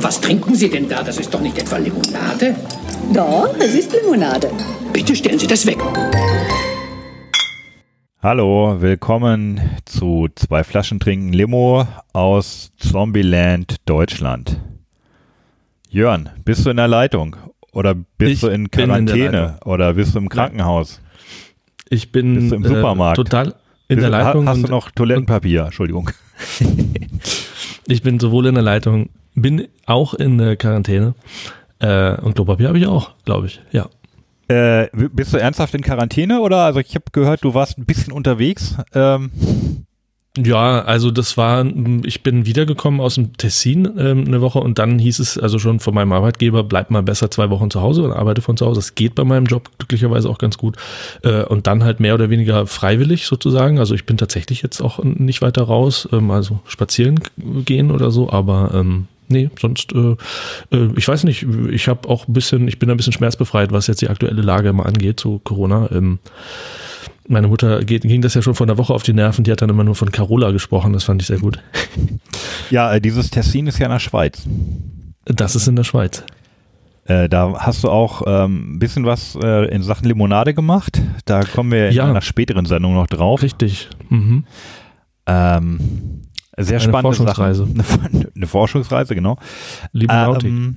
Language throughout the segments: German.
Was trinken Sie denn da? Das ist doch nicht etwa Limonade? Doch, es ist Limonade. Bitte stellen Sie das weg. Hallo, willkommen zu zwei Flaschen trinken Limo aus Zombieland Deutschland. Jörn, bist du in der Leitung oder bist Ich du in in Quarantäne Leitung. oder bist du im Krankenhaus? Ich bin Bist du im Supermarkt? Äh, total in der ha- Leitung. Hast du noch Toilettenpapier? Entschuldigung. ich bin sowohl in der Leitung, bin auch in der Quarantäne. Äh, und Klopapier habe ich auch, glaube ich. Ja. Äh, bist du ernsthaft in Quarantäne oder? Also ich habe gehört, du warst ein bisschen unterwegs. Ähm, Ja, also das war, ich bin wiedergekommen aus dem Tessin ähm, eine Woche und dann hieß es also schon von meinem Arbeitgeber, bleib mal besser zwei Wochen zu Hause und arbeite von zu Hause. Das geht bei meinem Job glücklicherweise auch ganz gut. Äh, und dann halt mehr oder weniger freiwillig sozusagen. Also ich bin tatsächlich jetzt auch nicht weiter raus, ähm, also spazieren gehen oder so, aber ähm, nee, sonst, äh, äh, ich weiß nicht, ich habe auch ein bisschen, ich bin ein bisschen schmerzbefreit, was jetzt die aktuelle Lage immer angeht zu Corona. Ähm, meine Mutter geht, ging das ja schon vor einer Woche auf die Nerven, die hat dann immer nur von Carola gesprochen, das fand ich sehr gut. ja, äh, dieses Tessin ist ja in der Schweiz. Das ist in der Schweiz. Äh, da hast du auch ähm, ein bisschen was äh, in Sachen Limonade gemacht. Da kommen wir in Ja. einer späteren Sendung noch drauf. Richtig. Mhm. Ähm, sehr Eine spannende Forschungsreise. Sachen. Eine, eine Forschungsreise, genau. Liebe Nautik. Ähm,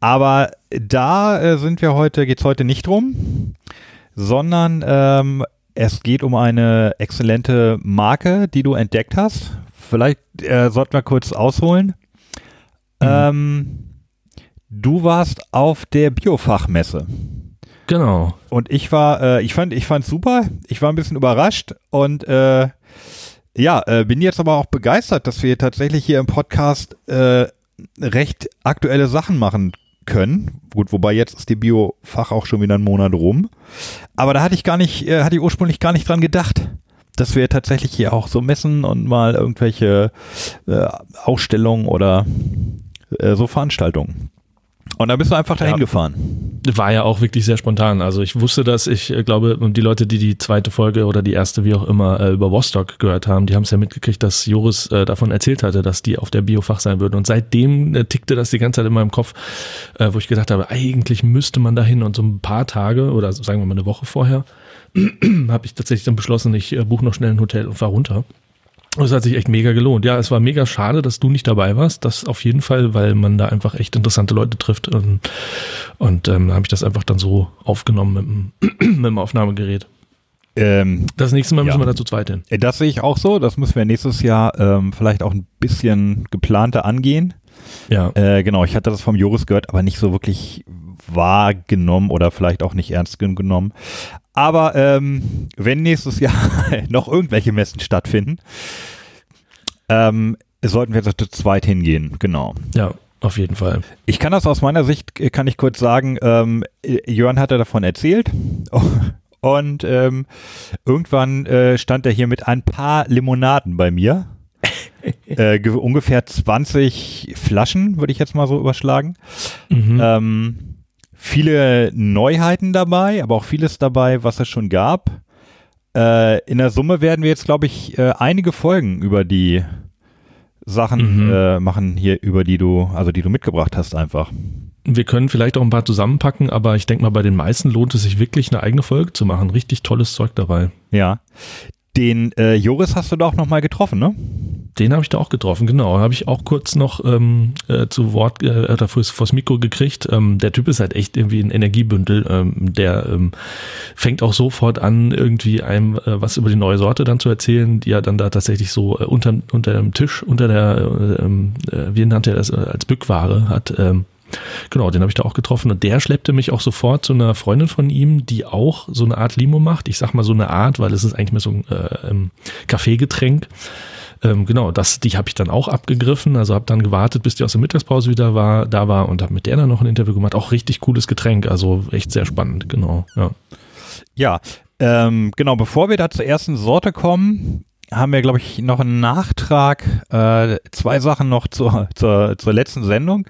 aber da äh, sind wir heute, geht es heute nicht drum, sondern ähm, es geht um eine exzellente Marke, die du entdeckt hast. Vielleicht äh, sollten wir kurz ausholen. Ähm, du warst auf der Biofachmesse. Genau. Und ich war, äh, ich fand, ich fand super. Ich war ein bisschen überrascht und äh, ja, äh, bin jetzt aber auch begeistert, dass wir tatsächlich hier im Podcast äh, recht aktuelle Sachen machen können. Gut, wobei jetzt ist die Biofach auch schon wieder einen Monat rum. Aber da hatte ich gar nicht, äh, hatte ich ursprünglich gar nicht dran gedacht, dass wir tatsächlich hier auch so messen und mal irgendwelche äh, Ausstellungen oder äh, so Veranstaltungen. Und da bist du einfach dahin Ja. gefahren. War ja auch wirklich sehr spontan. Also ich wusste das, ich äh, glaube, die Leute, die die zweite Folge oder die erste, wie auch immer, äh, über Vostok gehört haben, die haben es ja mitgekriegt, dass Joris äh, davon erzählt hatte, dass die auf der Biofach sein würden. Und seitdem tickte das die ganze Zeit in meinem Kopf, wo ich gedacht habe, eigentlich müsste man dahin. Und so ein paar Tage oder sagen wir mal eine Woche vorher habe ich tatsächlich dann beschlossen, ich buche noch schnell ein Hotel und fahre runter. Und es hat sich echt mega gelohnt. Ja, es war mega schade, dass du nicht dabei warst. Das auf jeden Fall, weil man da einfach echt interessante Leute trifft. Und, und ähm, habe ich das einfach dann so aufgenommen mit dem, mit dem Aufnahmegerät. Ähm, Das nächste Mal Ja. müssen wir dazu zweit hin. Das sehe ich auch so. Das müssen wir nächstes Jahr ähm, vielleicht auch ein bisschen geplanter angehen. Ja. Äh, genau, ich hatte das vom Joris gehört, aber nicht so wirklich wahrgenommen oder vielleicht auch nicht ernst genommen. Aber ähm, wenn nächstes Jahr noch irgendwelche Messen stattfinden, ähm, sollten wir zu zweit hingehen. Genau. Ja, auf jeden Fall. Ich kann das aus meiner Sicht, äh, kann ich kurz sagen, ähm, äh, Jörn hatte davon erzählt und ähm, irgendwann äh, stand er hier mit ein paar Limonaden bei mir. äh, ge- ungefähr 20 Flaschen, würde ich jetzt mal so überschlagen. Mhm. Ähm, viele Neuheiten dabei, aber auch vieles dabei, was es schon gab. Äh, in der Summe werden wir jetzt, glaube ich, äh, einige Folgen über die Sachen Mhm. äh, machen hier, über die du, also die du mitgebracht hast, einfach. Wir können vielleicht auch ein paar zusammenpacken, aber ich denke mal, bei den meisten lohnt es sich wirklich, eine eigene Folge zu machen. Richtig tolles Zeug dabei. Ja. Den äh, Joris hast du da auch nochmal getroffen, ne? Den habe ich da auch getroffen, genau. Habe ich auch kurz noch ähm, äh, zu Wort äh, oder vors, vors Mikro gekriegt. Ähm, der Typ ist halt echt irgendwie ein Energiebündel. Ähm, der ähm, fängt auch sofort an, irgendwie einem äh, was über die neue Sorte dann zu erzählen, die er dann da tatsächlich so äh, unter, unter dem Tisch, unter der, äh, ähm, äh, wie nannte er das, äh, als Bückware hat. Ähm, Genau, den habe ich da auch getroffen und der schleppte mich auch sofort zu einer Freundin von ihm, die auch so eine Art Limo macht. Ich sag mal so eine Art, weil es ist eigentlich mehr so ein äh, ähm, Kaffeegetränk. Ähm, genau, das, die habe ich dann auch abgegriffen. Also habe dann gewartet, bis die aus der Mittagspause wieder war, da war und habe mit der dann noch ein Interview gemacht. Auch richtig cooles Getränk, also echt sehr spannend. Genau, ja. Ja, ähm, genau, bevor wir da zur ersten Sorte kommen, haben wir, glaube ich, noch einen Nachtrag, äh, zwei Sachen noch zur, zur, zur letzten Sendung.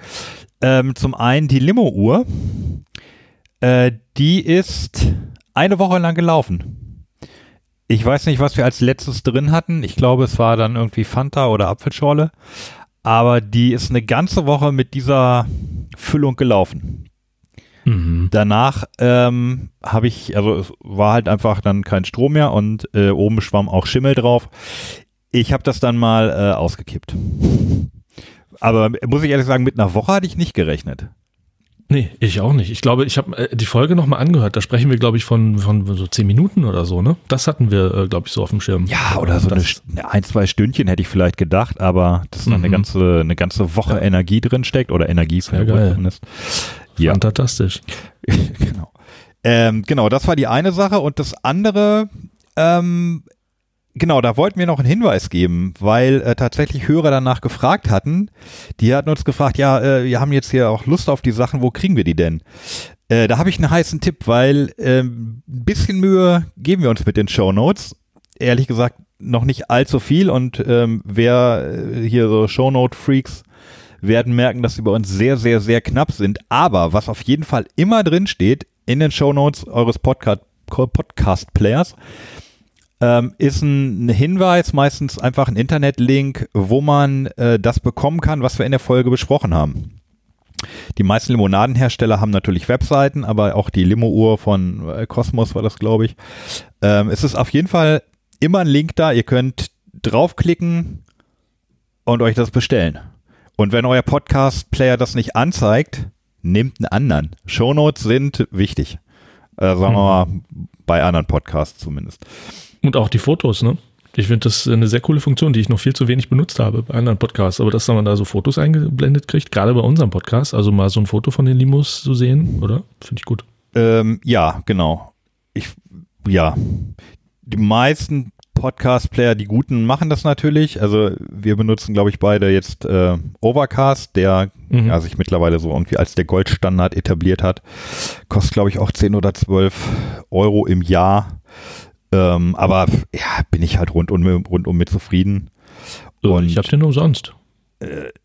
Ähm, zum einen die Limo-Uhr. Äh, die ist eine Woche lang gelaufen. Ich weiß nicht, was wir als letztes drin hatten. Ich glaube, es war dann irgendwie Fanta oder Apfelschorle. Aber die ist eine ganze Woche mit dieser Füllung gelaufen. Mhm. Danach ähm, habe ich, also es war halt einfach dann kein Strom mehr und äh, oben schwamm auch Schimmel drauf. Ich habe das dann mal äh, ausgekippt. Aber muss ich ehrlich sagen, mit einer Woche hatte ich nicht gerechnet. Nee, ich auch nicht. Ich glaube, ich habe äh, die Folge nochmal angehört. Da sprechen wir, glaube ich, von, von so zehn Minuten oder so, ne? Das hatten wir, äh, glaube ich, so auf dem Schirm. Ja, oder so eine, das, St- ein, zwei Stündchen hätte ich vielleicht gedacht, aber dass da eine Mhm. ganze, eine ganze Woche Ja. Energie drin steckt oder Energie für Sehr geil. zumindest. Ja, Fantastisch. genau. Ähm, genau, das war die eine Sache und das andere, ähm, genau, da wollten wir noch einen Hinweis geben, weil äh, tatsächlich Hörer danach gefragt hatten. Die hatten uns gefragt, ja, äh, wir haben jetzt hier auch Lust auf die Sachen, wo kriegen wir die denn? Äh, da habe ich einen heißen Tipp, weil ähm, ein bisschen Mühe geben wir uns mit den Show Notes. Ehrlich gesagt, noch nicht allzu viel und ähm, wer äh, hier so Shownote-Freaks werden merken, dass sie bei uns sehr, sehr, sehr knapp sind. Aber was auf jeden Fall immer drin steht in den Shownotes eures Podcast, Podcast-Players, ähm, ist ein Hinweis, meistens einfach ein Internetlink, wo man äh, das bekommen kann, was wir in der Folge besprochen haben. Die meisten Limonadenhersteller haben natürlich Webseiten, aber auch die Limo-Uhr von äh, Cosmos war das, glaube ich. Ähm, es ist auf jeden Fall immer ein Link da. Ihr könnt draufklicken und euch das bestellen. Und wenn euer Podcast-Player das nicht anzeigt, nehmt einen anderen. Shownotes sind wichtig. Äh, sagen wir mal, bei anderen Podcasts zumindest. Und auch die Fotos, ne? Ich finde das eine sehr coole Funktion, die ich noch viel zu wenig benutzt habe bei anderen Podcasts. Aber dass man da so Fotos eingeblendet kriegt, gerade bei unserem Podcast, also mal so ein Foto von den Limos zu sehen, oder? Finde ich gut. Ähm, ja, genau. Ich, ja. Die meisten Podcast-Player, die guten, machen das natürlich. Also wir benutzen, glaube ich, beide jetzt äh, Overcast, der Mhm. ja, sich mittlerweile so irgendwie als der Goldstandard etabliert hat. Kostet, glaube ich, auch 10 oder 12 Euro im Jahr. Ähm, aber ja, bin ich halt rundum, rundum mit zufrieden. Und- ich habe den umsonst.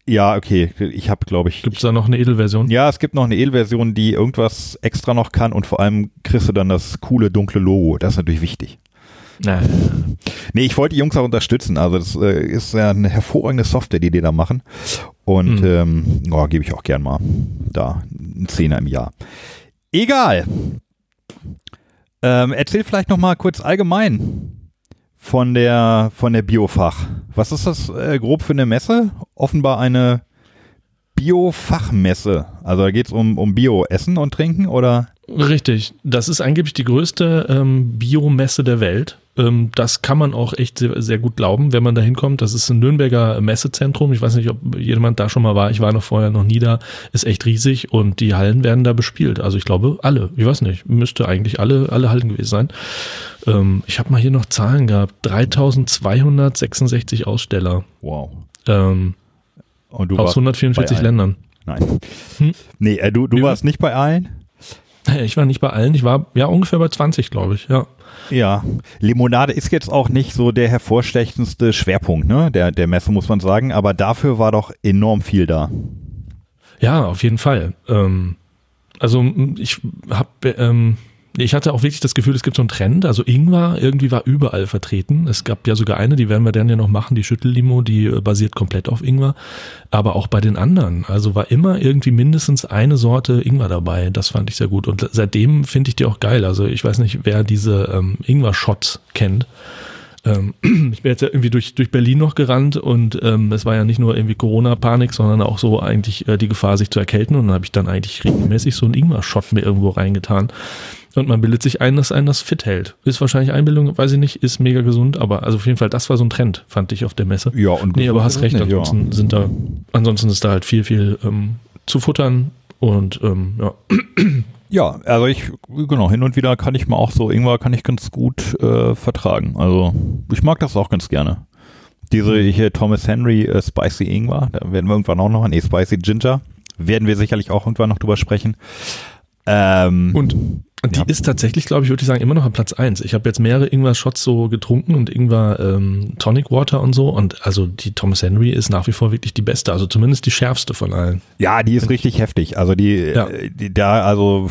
Ja, okay. Ich habe, glaube ich, Gibt es da noch eine Edelversion? Ja, es gibt noch eine Edelversion, die irgendwas extra noch kann und vor allem kriegst du dann das coole dunkle Logo. Das ist natürlich wichtig. Nein. Nee, ich wollte die Jungs auch unterstützen. Also das äh, ist ja eine hervorragende Software, die die da machen. Und Mhm. ähm, oh, gebe ich auch gern mal da einen Zehner im Jahr. Egal. Ähm, erzähl vielleicht noch mal kurz allgemein von der von der Biofach. Was ist das äh, grob für eine Messe? Offenbar eine Biofachmesse. Also da geht es um, um Bio-Essen und Trinken oder? Richtig. Das ist angeblich die größte ähm, Biomesse der Welt. Ähm, das kann man auch echt sehr, sehr gut glauben, wenn man da hinkommt. Das ist ein Nürnberger Messezentrum. Ich weiß nicht, ob jemand da schon mal war. Ich war noch vorher noch nie da. Ist echt riesig und die Hallen werden da bespielt. Also ich glaube alle. Ich weiß nicht. Müsste eigentlich alle, alle Hallen gewesen sein. Ähm, ich habe mal hier noch Zahlen gehabt. 3266 Aussteller. Wow. Ähm, Und du aus warst 144 bei allen. Ländern. Nein. Hm? Nee, äh, du, du warst nicht bei allen? Ich war nicht bei allen. Ich war ja ungefähr bei 20, glaube ich. Ja. Ja. Limonade ist jetzt auch nicht so der hervorstechendste Schwerpunkt, ne? Der, der Messe, muss man sagen. Aber dafür war doch enorm viel da. Ja, auf jeden Fall. Ähm, also ich habe, ähm, ich hatte auch wirklich das Gefühl, es gibt so einen Trend. Also Ingwer irgendwie war überall vertreten. Es gab ja sogar eine, die werden wir dann ja noch machen, die Schüttellimo, die äh, basiert komplett auf Ingwer. Aber auch bei den anderen. Also war immer irgendwie mindestens eine Sorte Ingwer dabei. Das fand ich sehr gut. Und seitdem finde ich die auch geil. Also ich weiß nicht, wer diese ähm, Ingwer-Shots kennt. Ähm, ich bin jetzt ja irgendwie durch, durch Berlin noch gerannt und ähm, es war ja nicht nur irgendwie Corona-Panik, sondern auch so eigentlich äh, die Gefahr, sich zu erkälten. Und dann habe ich dann eigentlich regelmäßig so einen Ingwer-Shot mir irgendwo reingetan. Und man bildet sich ein, dass einen das fit hält. Ist wahrscheinlich Einbildung, weiß ich nicht, ist mega gesund, aber also auf jeden Fall, das war so ein Trend, fand ich auf der Messe. Ja, und Nee, aber hast recht, nicht, ja. ansonsten sind da, ansonsten ist da halt viel, viel ähm, zu futtern und ähm, ja. Ja, also ich, genau, hin und wieder kann ich mal auch so, Ingwer kann ich ganz gut äh, vertragen. Also ich mag das auch ganz gerne. Diese hier Thomas Henry äh, Spicy Ingwer, da werden wir irgendwann auch noch, nee, Spicy Ginger, werden wir sicherlich auch irgendwann noch drüber sprechen. Ähm, Und die Ja. ist tatsächlich, glaube ich, würde ich sagen, immer noch an Platz eins. Ich habe jetzt mehrere Ingwer-Shots so getrunken und Ingwer ähm, Tonic Water und so. Und also die Thomas Henry ist nach wie vor wirklich die beste, also zumindest die schärfste von allen. Ja, die ist richtig heftig. Also die, Ja. äh, die da, also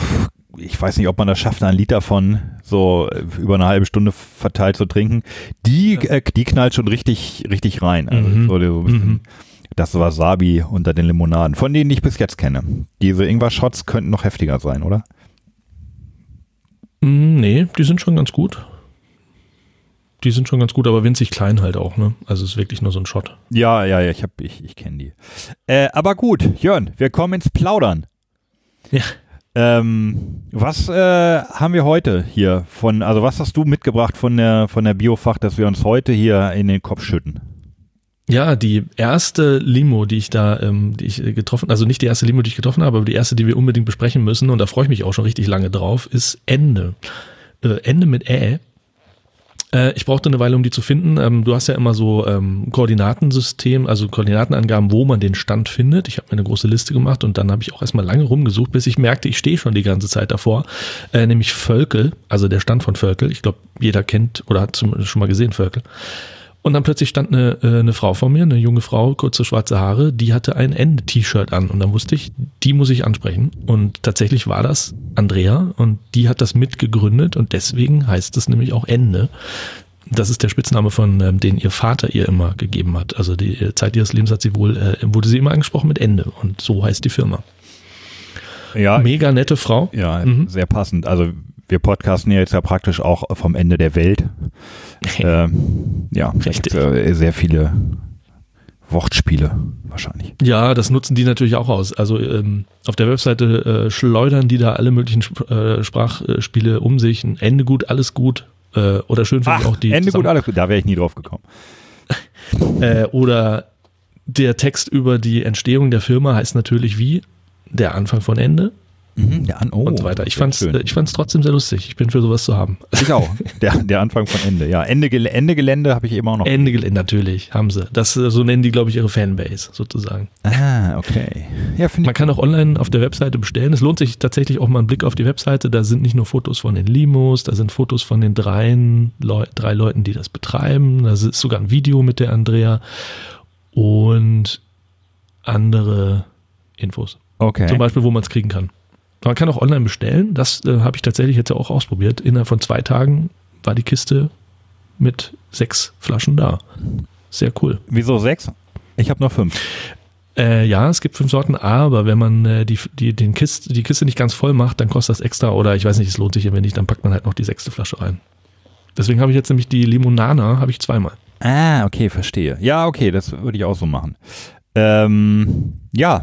ich weiß nicht, ob man das schafft, einen Liter von so äh, über eine halbe Stunde verteilt zu trinken. Die, äh, die knallt schon richtig, richtig rein. Also Mhm. so, so ein bisschen Mhm. das Wasabi unter den Limonaden, von denen ich bis jetzt kenne. Diese Ingwer-Shots könnten noch heftiger sein, oder? Mm, Nee, die sind schon ganz gut. Die sind schon ganz gut, aber winzig klein halt auch, ne? Also es ist wirklich nur so ein Shot. Ja, ja, ja, ich, hab- ich, ich kenne die. Äh, aber gut, Jörn, wir kommen ins Plaudern. Ja. Ähm, was äh, haben wir heute hier von, also was hast du mitgebracht von der, von der Biofach, dass wir uns heute hier in den Kopf schütten? Ja, die erste Limo, die ich da, ähm, die ich äh, getroffen, also nicht die erste Limo, die ich getroffen habe, aber die erste, die wir unbedingt besprechen müssen, und da freue ich mich auch schon richtig lange drauf, ist Ende. Äh, Ende mit Ä. Äh, ich brauchte eine Weile, um die zu finden. Ähm, du hast ja immer so ähm, Koordinatensystem, also Koordinatenangaben, wo man den Stand findet. Ich habe mir eine große Liste gemacht und dann habe ich auch erstmal lange rumgesucht, bis ich merkte, ich stehe schon die ganze Zeit davor. Äh, nämlich Völkel, also der Stand von Völkel. Ich glaube, jeder kennt oder hat schon mal gesehen Völkel. Und dann plötzlich stand eine, äh, eine Frau vor mir, eine junge Frau, kurze schwarze Haare, die hatte ein Ende-T-Shirt an. Und dann wusste ich, die muss ich ansprechen. Und tatsächlich war das Andrea und die hat das mitgegründet und deswegen heißt es nämlich auch Ende. Das ist der Spitzname von ähm, den ihr Vater ihr immer gegeben hat. Also die äh, Zeit ihres Lebens hat sie wohl, äh, wurde sie immer angesprochen mit Ende. Und so heißt die Firma. Ja, Mega nette Frau. ja Mhm. sehr passend. Also wir podcasten ja jetzt ja praktisch auch vom Ende der Welt. ähm, ja, Richtig. äh, sehr viele Wortspiele wahrscheinlich. Ja, das nutzen die natürlich auch aus. Also ähm, auf der Webseite äh, schleudern die da alle möglichen Sp äh, Sprachspiele um sich. Ein Ende gut, alles gut. Äh, oder schön finde ich auch die. Ende gut, alles gut. Da wäre ich nie drauf gekommen. Äh, oder der Text über die Entstehung der Firma heißt natürlich wie der Anfang von Ende Mhm, ja, an, oh, und so weiter. Ich fand's, schön. äh, ich fand's trotzdem sehr lustig. Ich bin für sowas zu haben. Ich auch. Der, der Anfang von Ende. Ja, Ende, Ende Gelände habe ich eben auch noch. Ende Gelände, natürlich, haben sie. Das, äh, so nennen die, glaube ich, ihre Fanbase sozusagen. Ah, okay. Ja, Man kann auch online auf der Webseite bestellen. Es lohnt sich tatsächlich auch mal einen Blick auf die Webseite. Da sind nicht nur Fotos von den Limos, da sind Fotos von den dreien, Leu drei Leuten, die das betreiben. Da ist sogar ein Video mit der Andrea und andere Infos. Okay. Zum Beispiel, wo man es kriegen kann. Man kann auch online bestellen. Das äh, habe ich tatsächlich jetzt auch ausprobiert. Innerhalb von zwei Tagen war die Kiste mit sechs Flaschen da. Sehr cool. Wieso sechs? Ich habe nur fünf. Äh, ja, es gibt fünf Sorten, aber wenn man äh, die, die, den Kiste, die Kiste nicht ganz voll macht, dann kostet das extra oder ich weiß nicht, es lohnt sich wenn nicht, dann packt man halt noch die sechste Flasche rein. Deswegen habe ich jetzt nämlich die Limonana, habe ich zweimal. Ah, okay, verstehe. Ja, okay, das würde ich auch so machen. Ähm, ja,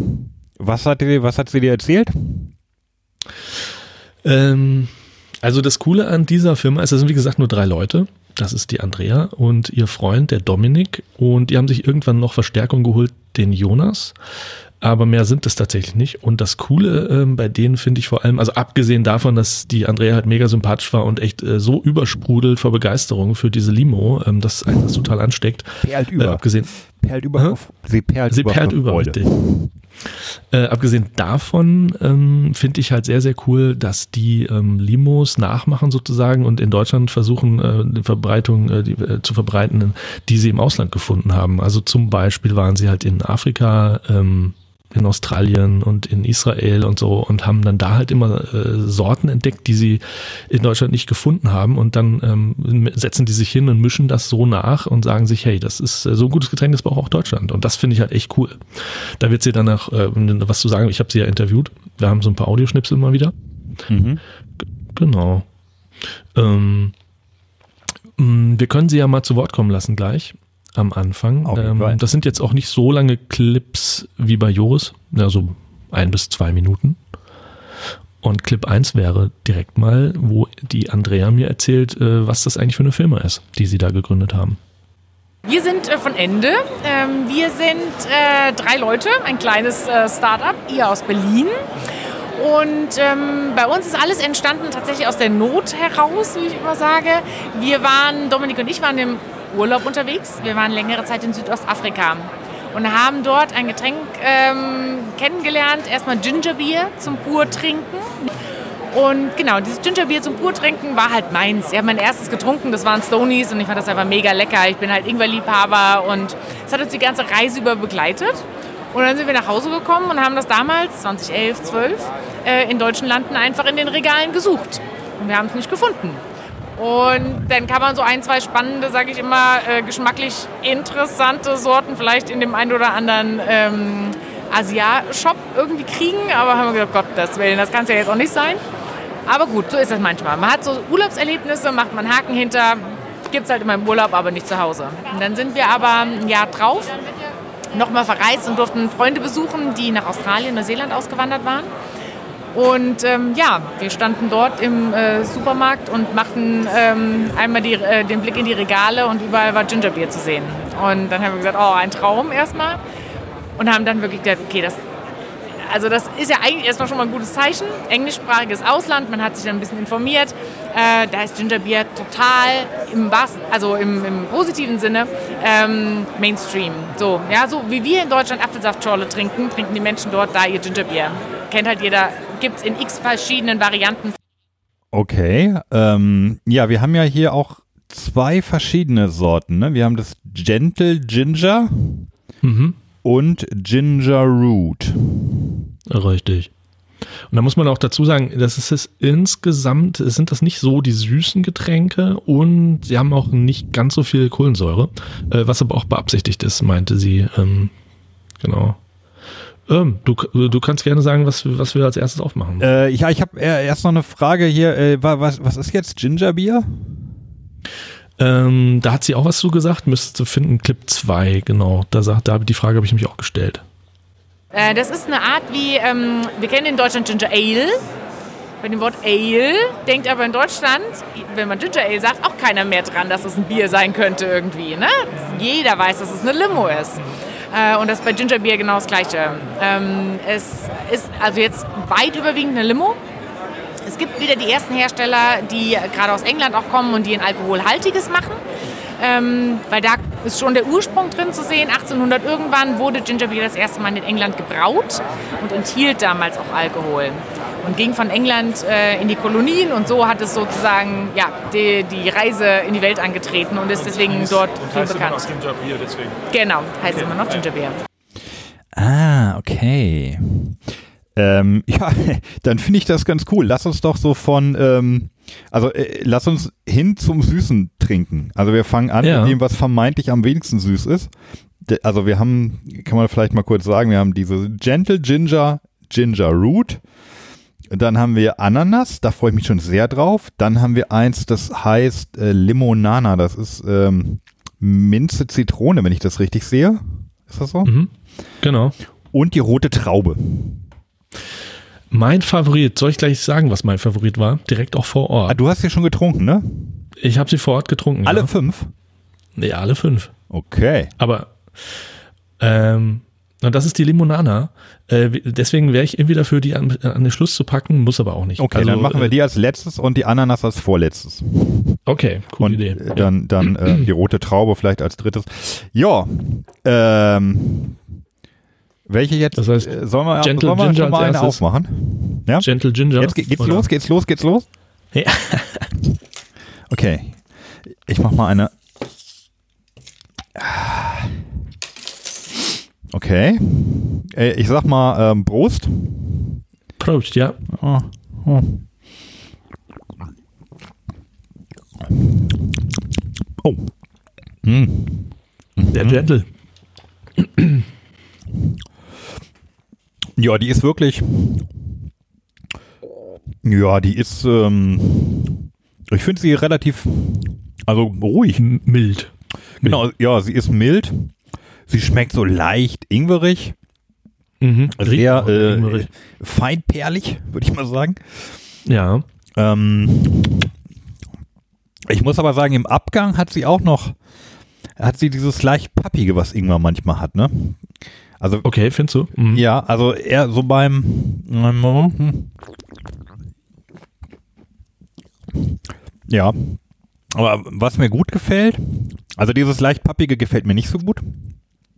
was hat, was hat sie dir erzählt? Ähm, also das Coole an dieser Firma ist, es sind wie gesagt nur drei Leute. Das ist die Andrea und ihr Freund, der Dominik. Und die haben sich irgendwann noch Verstärkung geholt, den Jonas. Aber mehr sind es tatsächlich nicht. Und das Coole ähm, bei denen finde ich vor allem, also abgesehen davon, dass die Andrea halt mega sympathisch war und echt äh, so übersprudelt vor Begeisterung für diese Limo, ähm, dass einen das total ansteckt. Perlt Äh, über. abgesehen, perlt über. Hä? auf- Sie perlt Sie über. perlt über, richtig. Äh, abgesehen davon ähm, finde ich halt sehr, sehr cool, dass die ähm, Limos nachmachen sozusagen und in Deutschland versuchen, äh, die Verbreitung äh, die, äh, zu verbreiten, die sie im Ausland gefunden haben. Also zum Beispiel waren sie halt in Afrika, ähm, in Australien und in Israel und so und haben dann da halt immer äh, Sorten entdeckt, die sie in Deutschland nicht gefunden haben und dann ähm, setzen die sich hin und mischen das so nach und sagen sich, hey, das ist äh, so ein gutes Getränk, das braucht auch Deutschland und das finde ich halt echt cool. Da wird sie danach äh, was zu sagen, ich habe sie ja interviewt, wir haben so ein paar Audioschnipsel mal wieder. Mhm. Genau. Ähm, wir können sie ja mal zu Wort kommen lassen gleich am Anfang. Ähm, das sind jetzt auch nicht so lange Clips wie bei Joris, also ein bis zwei Minuten. Und Clip 1 wäre direkt mal, wo die Andrea mir erzählt, äh, was das eigentlich für eine Firma ist, die sie da gegründet haben. Wir sind äh, von Ende. Ähm, wir sind äh, drei Leute, ein kleines äh, Start-up, ihr aus Berlin. Und ähm, bei uns ist alles entstanden tatsächlich aus der Not heraus, wie ich immer sage. Wir waren, Dominik und ich waren im Urlaub unterwegs. Wir waren längere Zeit in Südostafrika und haben dort ein Getränk ähm, kennengelernt. Erstmal Gingerbier zum pur trinken. Und genau, dieses Gingerbier zum Purtrinken war halt meins. Ich habe mein erstes getrunken, das waren Stonies und ich fand das einfach mega lecker. Ich bin halt Ingwerliebhaber und es hat uns die ganze Reise über begleitet. Und dann sind wir nach Hause gekommen und haben das damals, 2011, 12, äh, in deutschen Landen einfach in den Regalen gesucht. Und wir haben es nicht gefunden. Und dann kann man so ein, zwei spannende, sage ich immer, äh, geschmacklich interessante Sorten vielleicht in dem einen oder anderen ähm, Asia-Shop irgendwie kriegen. Aber haben wir gedacht, Gott, das Willen, das kann es ja jetzt auch nicht sein. Aber gut, so ist das manchmal. Man hat so Urlaubserlebnisse, macht man Haken hinter, gibt es halt immer im Urlaub, aber nicht zu Hause. Und dann sind wir aber ein Jahr drauf nochmal verreist und durften Freunde besuchen, die nach Australien, Neuseeland ausgewandert waren. Und ähm, ja, wir standen dort im äh, Supermarkt und machten ähm, einmal die, äh, den Blick in die Regale und überall war Gingerbeer zu sehen. Und dann haben wir gesagt, oh, ein Traum erstmal. Und haben dann wirklich gedacht, okay, das also das ist ja eigentlich erstmal schon mal ein gutes Zeichen. Englischsprachiges Ausland, man hat sich dann ein bisschen informiert. Äh, da ist Gingerbeer total im also im, im positiven Sinne ähm, Mainstream. So, ja, so wie wir in Deutschland Apfelsaftschorle trinken, trinken die Menschen dort da ihr Gingerbeer. Kennt halt jeder, gibt es in x verschiedenen Varianten. Okay, ähm, ja, wir haben ja hier auch zwei verschiedene Sorten. Ne? Wir haben das Gentle Ginger. Mhm und Ginger Root. Richtig. Und da muss man auch dazu sagen, das ist es insgesamt, sind das nicht so die süßen Getränke und sie haben auch nicht ganz so viel Kohlensäure, äh, was aber auch beabsichtigt ist, meinte sie. Ähm, genau. Ähm, du, du kannst gerne sagen, was, was wir als erstes aufmachen. Äh, ja, ich habe erst noch eine Frage hier. Äh, was, was ist jetzt Gingerbier? Ähm, da hat sie auch was zu gesagt, müsste zu finden, Clip 2, genau. Da, sagt, da die Frage habe ich nämlich auch gestellt. Äh, das ist eine Art wie, ähm, wir kennen in Deutschland Ginger Ale. Bei dem Wort Ale denkt aber in Deutschland, wenn man Ginger Ale sagt, auch keiner mehr dran, dass es ein Bier sein könnte irgendwie. Ne? Jeder weiß, dass es eine Limo ist. Äh, und das ist bei Ginger Beer genau das Gleiche. Ähm, es ist also jetzt weit überwiegend eine Limo. Es gibt wieder die ersten Hersteller, die gerade aus England auch kommen und die ein Alkoholhaltiges machen. Ähm, weil da ist schon der Ursprung drin zu sehen. 1800 irgendwann wurde Gingerbeer das erste Mal in England gebraut und enthielt damals auch Alkohol. Und ging von England äh, in die Kolonien und so hat es sozusagen ja, die, die Reise in die Welt angetreten und ist deswegen und dort viel heißt bekannt. Immer noch Gingerbeer deswegen. Genau, heißt okay. immer noch Gingerbeer. Ah, okay. Ähm, ja, dann finde ich das ganz cool. Lass uns doch so von, ähm, also äh, lass uns hin zum Süßen trinken. Also wir fangen an ja. mit dem, was vermeintlich am wenigsten süß ist. De, also wir haben, kann man vielleicht mal kurz sagen, wir haben diese Gentle Ginger Ginger Root. Dann haben wir Ananas, da freue ich mich schon sehr drauf. Dann haben wir eins, das heißt äh, Limonana, das ist ähm, Minze Zitrone, wenn ich das richtig sehe. Ist das so? Mhm. Genau. Und die rote Traube. Mein Favorit, soll ich gleich sagen, was mein Favorit war? Direkt auch vor Ort. Ah, du hast sie schon getrunken, ne? Ich habe sie vor Ort getrunken. Alle ja. fünf? Ja, alle fünf. Okay. Aber ähm, und das ist die Limonana. Äh, deswegen wäre ich irgendwie dafür, die an, an, den Schluss zu packen, muss aber auch nicht. Okay, also, dann machen wir äh, die als letztes und die Ananas als vorletztes. Okay, coole Idee. Dann, dann äh, die rote Traube vielleicht als drittes. Ja, ähm, welche jetzt? Das heißt, äh, sollen wir, Gentle sollen wir Ginger schon mal eine aufmachen? Ja? Gentle Ginger. Jetzt geht's oder? los, geht's los, geht's los? Ja. Okay. Ich mach mal eine. Okay. Ich sag mal ähm, Prost. Prost, ja. Oh, oh. oh. Mm. Der Gentle. Ja, die ist wirklich. Ja, die ist. Ähm, ich finde sie relativ. Also ruhig. Mild. Genau, mild. ja, sie ist mild. Sie schmeckt so leicht ingwerig. Mhm. Sehr äh, feinperlig, würde ich mal sagen. Ja. Ähm, ich muss aber sagen, im Abgang hat sie auch noch, hat sie dieses leicht pappige, was Ingwer manchmal hat, ne? Also, okay, findest du? Mhm. Ja, also eher so beim. Hm. Ja. Aber was mir gut gefällt, also dieses leicht pappige gefällt mir nicht so gut.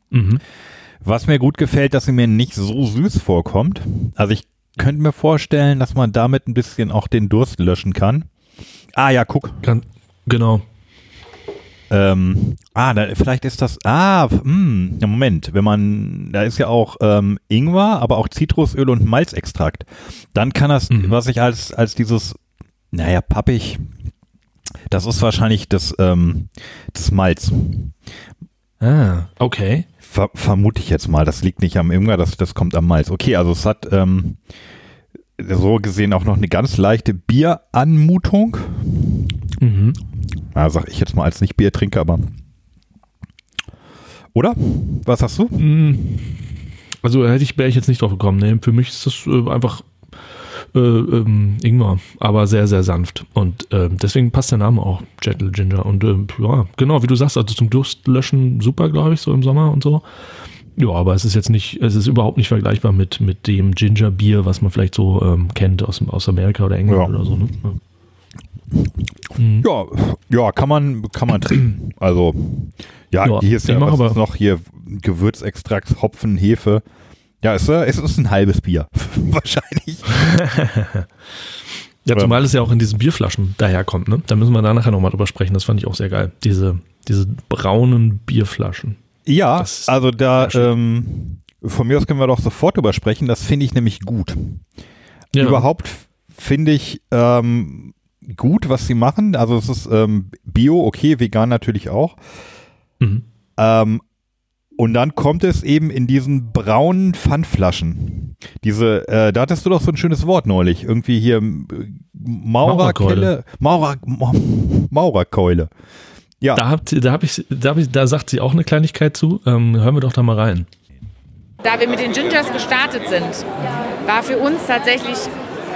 Mhm. Was mir gut gefällt, dass sie mir nicht so süß vorkommt. Also ich könnte mir vorstellen, dass man damit ein bisschen auch den Durst löschen kann. Ah ja, guck. Kann, genau. Ähm, ah, da, vielleicht ist das. Ah, hm, ja, Moment. Wenn man, da ist ja auch ähm, Ingwer, aber auch Zitrusöl und Malzextrakt. Dann kann das, Mhm. was ich als als dieses, naja, pappig. Das ist wahrscheinlich das ähm, das Malz. Ah, okay. Ver vermute ich jetzt mal. Das liegt nicht am Ingwer, das das kommt am Malz. Okay, also es hat ähm, so gesehen auch noch eine ganz leichte Bieranmutung. Mhm. Ja, sag ich jetzt mal als nicht Biertrinker, aber. Oder? Was sagst du? Mm, Also hätte ich, wäre ich jetzt nicht drauf gekommen. Nee, für mich ist das äh, einfach äh, ähm, Ingwer, aber sehr, sehr sanft. Und ähm, deswegen passt der Name auch, Gentle Ginger. Und ähm, ja, genau, wie du sagst, also zum Durstlöschen super, glaube ich, so im Sommer und so. Ja, aber es ist jetzt nicht, es ist überhaupt nicht vergleichbar mit, mit dem Ginger-Bier, was man vielleicht so ähm, kennt aus, aus Amerika oder England Ja. oder so. Ne? Ja. Ja, ja, kann man, kann man trinken. Also, ja, Ja, hier ist ja was ist noch hier Gewürzextrakt, Hopfen, Hefe. Ja, es, es ist ein halbes Bier. Wahrscheinlich. Ja, zumal es ja auch in diesen Bierflaschen daherkommt, ne? Da müssen wir da nachher nochmal drüber sprechen. Das fand ich auch sehr geil. Diese, diese braunen Bierflaschen. Ja, Das- also da, ähm, von mir aus können wir doch sofort drüber sprechen. Das finde ich nämlich gut. Ja. Überhaupt finde ich ähm, gut, was sie machen. Also es ist ähm, Bio, okay, vegan natürlich auch. Mhm. Ähm, und dann kommt es eben in diesen braunen Pfandflaschen. Diese, äh, da hattest du doch so ein schönes Wort neulich. Irgendwie hier äh, Maurerkelle. Maurer, Ma- Maurerkeule. Ja, Da, habt, da, hab ich, da, hab ich, da sagt sie auch eine Kleinigkeit zu. Ähm, hören wir doch da mal rein. Da wir mit den Gingers gestartet sind, war für uns tatsächlich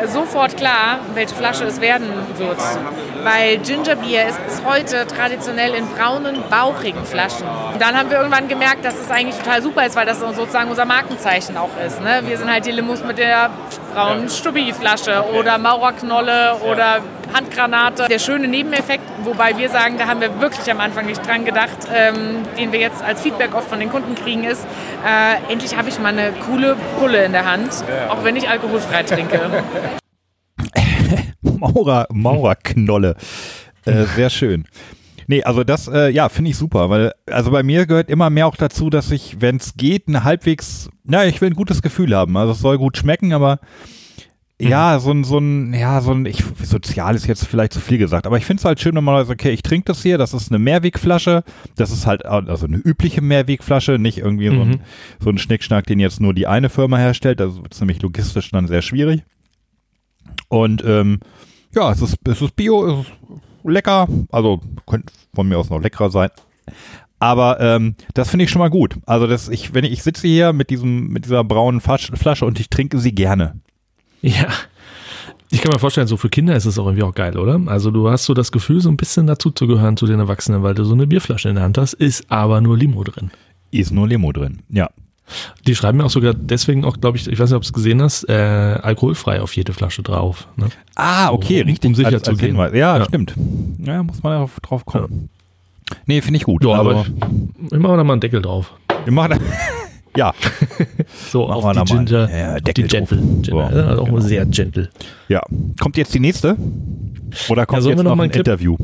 sofort klar, welche Flasche es werden wird. Weil Gingerbier ist bis heute traditionell in braunen, bauchigen Flaschen. Und dann haben wir irgendwann gemerkt, dass es eigentlich total super ist, weil das sozusagen unser Markenzeichen auch ist. Ne? Wir sind halt die Limous mit der braunen Stubbi-Flasche oder Maurerknolle oder Handgranate. Der schöne Nebeneffekt, wobei wir sagen, da haben wir wirklich am Anfang nicht dran gedacht, ähm, den wir jetzt als Feedback oft von den Kunden kriegen, ist, äh, endlich habe ich mal eine coole Pulle in der Hand, auch wenn ich alkoholfrei trinke. Maurer, Maurerknolle. Äh, sehr schön. Nee, also das, äh, ja, finde ich super, weil, also bei mir gehört immer mehr auch dazu, dass ich, wenn es geht, ein halbwegs, na, ich will ein gutes Gefühl haben. Also es soll gut schmecken, aber ja, so ein, so ein, ja, so ein, ich, sozial ist jetzt vielleicht zu viel gesagt, aber ich finde es halt schön, wenn man sagt, okay, ich trinke das hier, das ist eine Mehrwegflasche, das ist halt, also eine übliche Mehrwegflasche, nicht irgendwie so, ein, so ein Schnickschnack, den jetzt nur die eine Firma herstellt, das ist nämlich logistisch dann sehr schwierig. Und ähm, ja, es ist, es ist Bio, es ist lecker, also könnte von mir aus noch leckerer sein. Aber ähm, das finde ich schon mal gut. Also das, ich, wenn ich, ich sitze hier mit diesem, mit dieser braunen Flasche und ich trinke sie gerne. Ja. Ich kann mir vorstellen, so für Kinder ist es auch irgendwie auch geil, oder? Also du hast so das Gefühl, so ein bisschen dazu zu gehören zu den Erwachsenen, weil du so eine Bierflasche in der Hand hast, ist aber nur Limo drin. Ist nur Limo drin. Ja. Die schreiben mir auch sogar deswegen auch, glaube ich, ich weiß nicht, ob du es gesehen hast, äh, alkoholfrei auf jede Flasche drauf. Ne? Ah, okay, Um- richtig. um sicher als, zu als gehen. Ja, Ja. stimmt. Ja, muss man darauf drauf kommen. Nee, finde ich gut. Ja, aber also, immer da mal einen Deckel drauf. wir machen ja, So, Machen auf die da mal. Ginger, Ja, auf die. Gentle. Ginger, So, ja, also auch genau. sehr gentle. ja. Kommt jetzt die nächste? Oder kommt sollen jetzt noch noch ein Clip- Interview?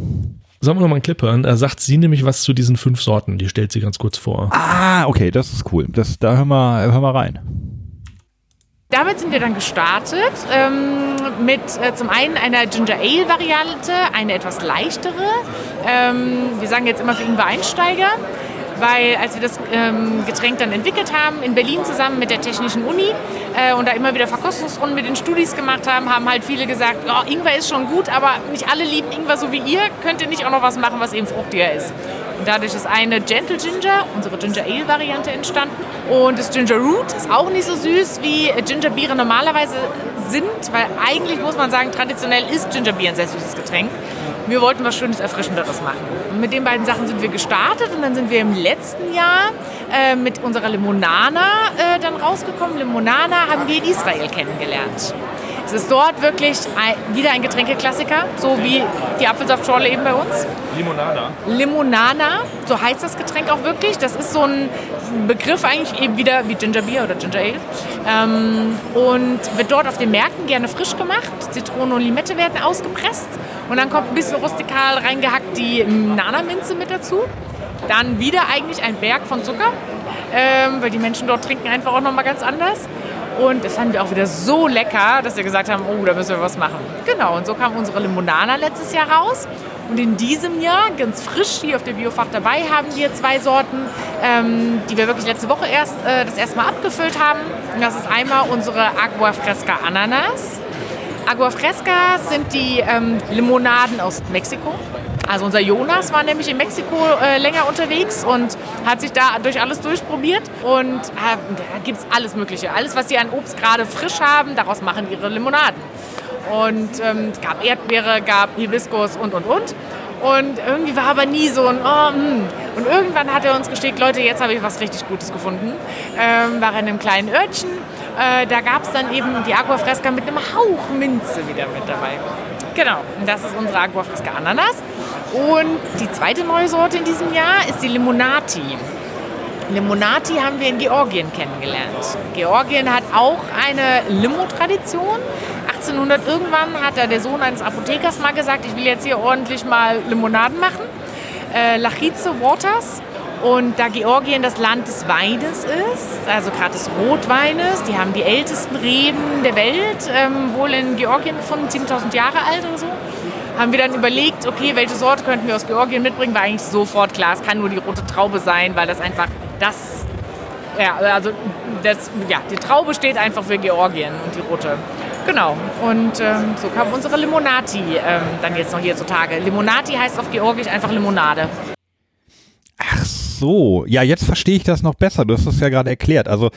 Sollen wir noch mal einen Clip hören? Da sagt sie nämlich was zu diesen fünf Sorten. Die stellt sie ganz kurz vor. Ah, okay, das ist cool. Das, da hören wir, hören wir rein. Damit sind wir dann gestartet ähm, mit äh, zum einen einer Ginger Ale Variante, eine etwas leichtere. Ähm, wir sagen jetzt immer für Ingwer Einsteiger, weil als wir das ähm, Getränk dann entwickelt haben, in Berlin zusammen mit der Technischen Uni äh, und da immer wieder Verkostungsrunden mit den Studis gemacht haben, haben halt viele gesagt, oh, Ingwer ist schon gut, aber nicht alle lieben Ingwer so wie ihr. Könnt ihr nicht auch noch was machen, was eben fruchtiger ist? Und dadurch ist eine Gentle Ginger, unsere Ginger Ale Variante entstanden. Und das Ginger Root ist auch nicht so süß wie Gingerbiere normalerweise sind, weil eigentlich muss man sagen, traditionell ist Gingerbier ein sehr süßes Getränk. Wir wollten was Schönes, Erfrischenderes machen. Mit den beiden Sachen sind wir gestartet und dann sind wir im letzten Jahr äh, mit unserer Limonana äh, dann rausgekommen. Limonana haben wir in Israel kennengelernt. Es ist dort wirklich ein, wieder ein Getränkeklassiker, so wie die Apfelsaftschorle eben bei uns. Limonada. Limonana, so heißt das Getränk auch wirklich. Das ist so ein Begriff eigentlich eben wieder wie Ginger Beer oder Ginger Ale. Ähm, und wird dort auf den Märkten gerne frisch gemacht. Zitrone und Limette werden ausgepresst. Und dann kommt ein bisschen rustikal reingehackt die Nana-Minze mit dazu. Dann wieder eigentlich ein Berg von Zucker, ähm, weil die Menschen dort trinken einfach auch nochmal ganz anders. Und das fanden wir auch wieder so lecker, dass wir gesagt haben, oh, da müssen wir was machen. Genau, und so kam unsere Limonana letztes Jahr raus. Und in diesem Jahr, ganz frisch hier auf der Biofach dabei, haben wir zwei Sorten, ähm, die wir wirklich letzte Woche erst äh, das erste Mal abgefüllt haben. Und das ist einmal unsere Agua Fresca Ananas. Agua Fresca sind die ähm, Limonaden aus Mexiko. Also unser Jonas war nämlich in Mexiko äh, länger unterwegs und hat sich da durch alles durchprobiert. Und äh, da gibt es alles Mögliche. Alles, was sie an Obst gerade frisch haben, daraus machen ihre Limonaden. Und ähm, es gab Erdbeere, gab Hibiskus und, und, und. Und irgendwie war aber nie so ein, oh, hm. Und irgendwann hat er uns gesteckt, Leute, jetzt habe ich was richtig Gutes gefunden. Ähm, war in einem kleinen Örtchen. Äh, da gab es dann eben die Aqua Fresca mit einem Hauch Minze wieder mit dabei. Genau, das ist unsere Aqua Fresca Ananas. Und die zweite neue Sorte in diesem Jahr ist die Limonati. Limonati haben wir in Georgien kennengelernt. Georgien hat auch eine Limo-Tradition. 1800 irgendwann hat da der Sohn eines Apothekers mal gesagt, ich will jetzt hier ordentlich mal Limonaden machen. Äh, Lachize Waters. Und da Georgien das Land des Weines ist, also gerade des Rotweines, die haben die ältesten Reben der Welt, ähm, wohl in Georgien gefunden, 7000 Jahre alt oder so, haben wir dann überlegt, okay, welche Sorte könnten wir aus Georgien mitbringen, war eigentlich sofort klar, es kann nur die rote Traube sein, weil das einfach das, ja, also das, ja, die Traube steht einfach für Georgien und die rote. Genau. Und ähm, so kam unsere Limonati ähm, dann jetzt noch hier zutage. Limonati heißt auf Georgisch einfach Limonade. So, ja, jetzt verstehe ich das noch besser. Du hast es ja gerade erklärt. Also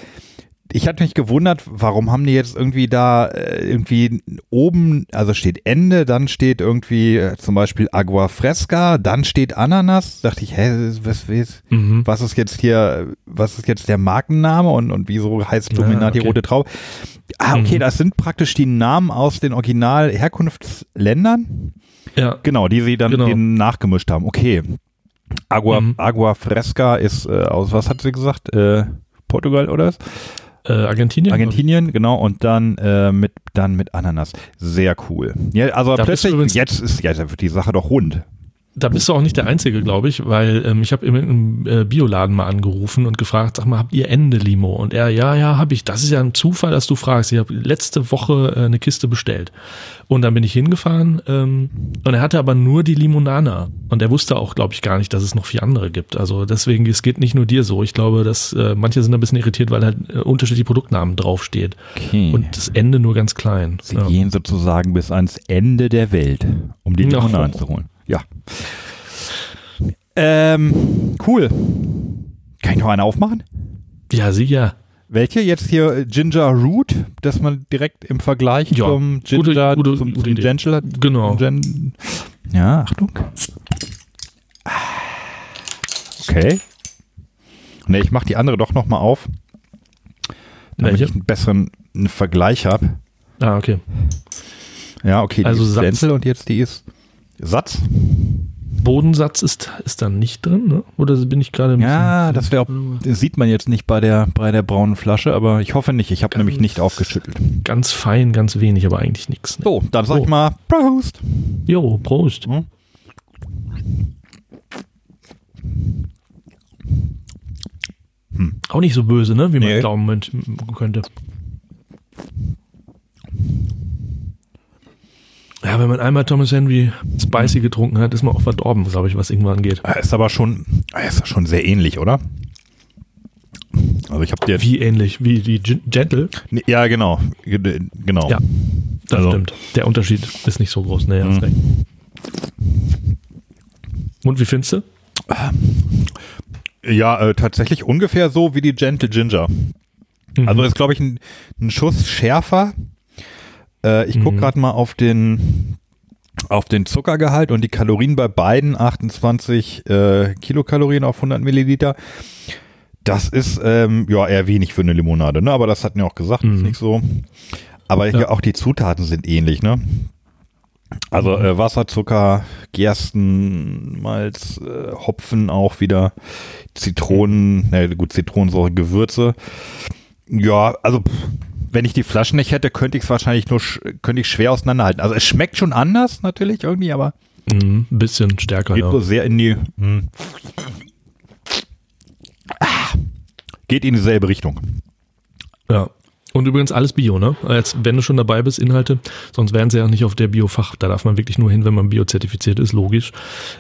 ich hatte mich gewundert, warum haben die jetzt irgendwie da äh, irgendwie oben, also steht Ende, dann steht irgendwie äh, zum Beispiel Agua Fresca, dann steht Ananas. Dachte ich, hä, was, was, Mhm. was ist jetzt hier, was ist jetzt der Markenname und, und wieso heißt Ja, Dominati okay. rote Traube? Ah, okay, Mhm. das sind praktisch die Namen aus den Original Herkunftsländern. Ja, Genau, die sie dann Genau. nachgemischt haben. Okay. Agua, Mhm. Agua Fresca ist äh, aus, was hat sie gesagt? Äh, Portugal oder was? äh, Argentinien. Argentinien, genau, und dann äh, mit dann mit Ananas. Sehr cool. Ja, also Da plötzlich, jetzt ist ja, da wird die Sache doch rund. Da bist du auch nicht der Einzige, glaube ich, weil ähm, ich habe im, im äh, Bioladen mal angerufen und gefragt, sag mal, habt ihr Ende Limo? Und er, ja, ja, habe ich. Das ist ja ein Zufall, dass du fragst. Ich habe letzte Woche äh, eine Kiste bestellt. Und dann bin ich hingefahren ähm, und er hatte aber nur die Limonana. Und er wusste auch, glaube ich, gar nicht, dass es noch vier andere gibt. Also deswegen, es geht nicht nur dir so. Ich glaube, dass äh, manche sind ein bisschen irritiert, weil halt äh, unterschiedliche Produktnamen draufsteht. Okay. Und das Ende nur ganz klein. sie Ja. gehen sozusagen bis ans Ende der Welt, um die Ja. Limonaden zu holen. Ja. Ähm, cool. Kann ich noch eine aufmachen? ja, ja. Welche? Jetzt hier äh, Ginger Root, dass man direkt im Vergleich Ja, zum Ginger, gute- zum, gute zum Idee. Gentle, Genau. Gen ja, Achtung. Okay. Ne, ich mache die andere doch nochmal auf, damit Welche? ich einen besseren einen Vergleich habe. Ah, okay. Ja, okay, die Also ist. Gentle und jetzt die ist Satz. Bodensatz ist, ist da nicht drin, ne? Oder bin ich gerade Ja, das wäre sieht man jetzt nicht bei der bei der braunen Flasche, aber ich hoffe nicht. Ich habe nämlich nicht aufgeschüttelt. ganz fein, ganz wenig, aber eigentlich nichts. Ne? So, dann sag ich Oh. mal Prost. Jo, Prost. Hm? Auch nicht so böse, ne? Wie man Nee. glauben könnte. Ja, wenn man einmal Thomas Henry Spicy getrunken hat, ist man auch verdorben, glaube ich, was irgendwann angeht. Ist aber schon, ist schon sehr ähnlich, oder? Also ich habe dir Wie ähnlich, wie die Gin- Gentle. Ja, genau. Ge- Genau. Ja, das Also- stimmt. Der Unterschied ist nicht so groß. Nee, Mhm. recht. Und wie findest du? Ja, äh, tatsächlich ungefähr so wie die Gentle Ginger. Mhm. Also ist, glaube ich, ein, ein Schuss schärfer. Äh, ich gucke Mhm. gerade mal auf den auf den Zuckergehalt und die Kalorien bei beiden 28 äh, Kilokalorien auf 100 Milliliter. Das ist ähm, ja eher wenig für eine Limonade, ne? Aber das hatten wir auch gesagt, ist Mhm. nicht so. Aber hier Ja. auch die Zutaten sind ähnlich, ne? Also äh, Wasser, Zucker, Gersten, Malz, äh, Hopfen auch wieder, Zitronen, na gut, Zitronensäure, Gewürze. Ja, also pff, wenn ich die Flaschen nicht hätte, könnte ich es wahrscheinlich nur, könnte ich schwer auseinanderhalten. Also es schmeckt schon anders natürlich irgendwie, aber ein bisschen stärker, geht ja. so sehr in die, hm. Ah, geht in dieselbe Richtung. Ja. Und übrigens alles Bio, ne? Jetzt, wenn du schon dabei bist, Inhalte, sonst wären sie ja nicht auf der Biofach. Da darf man wirklich nur hin, wenn man biozertifiziert ist, logisch.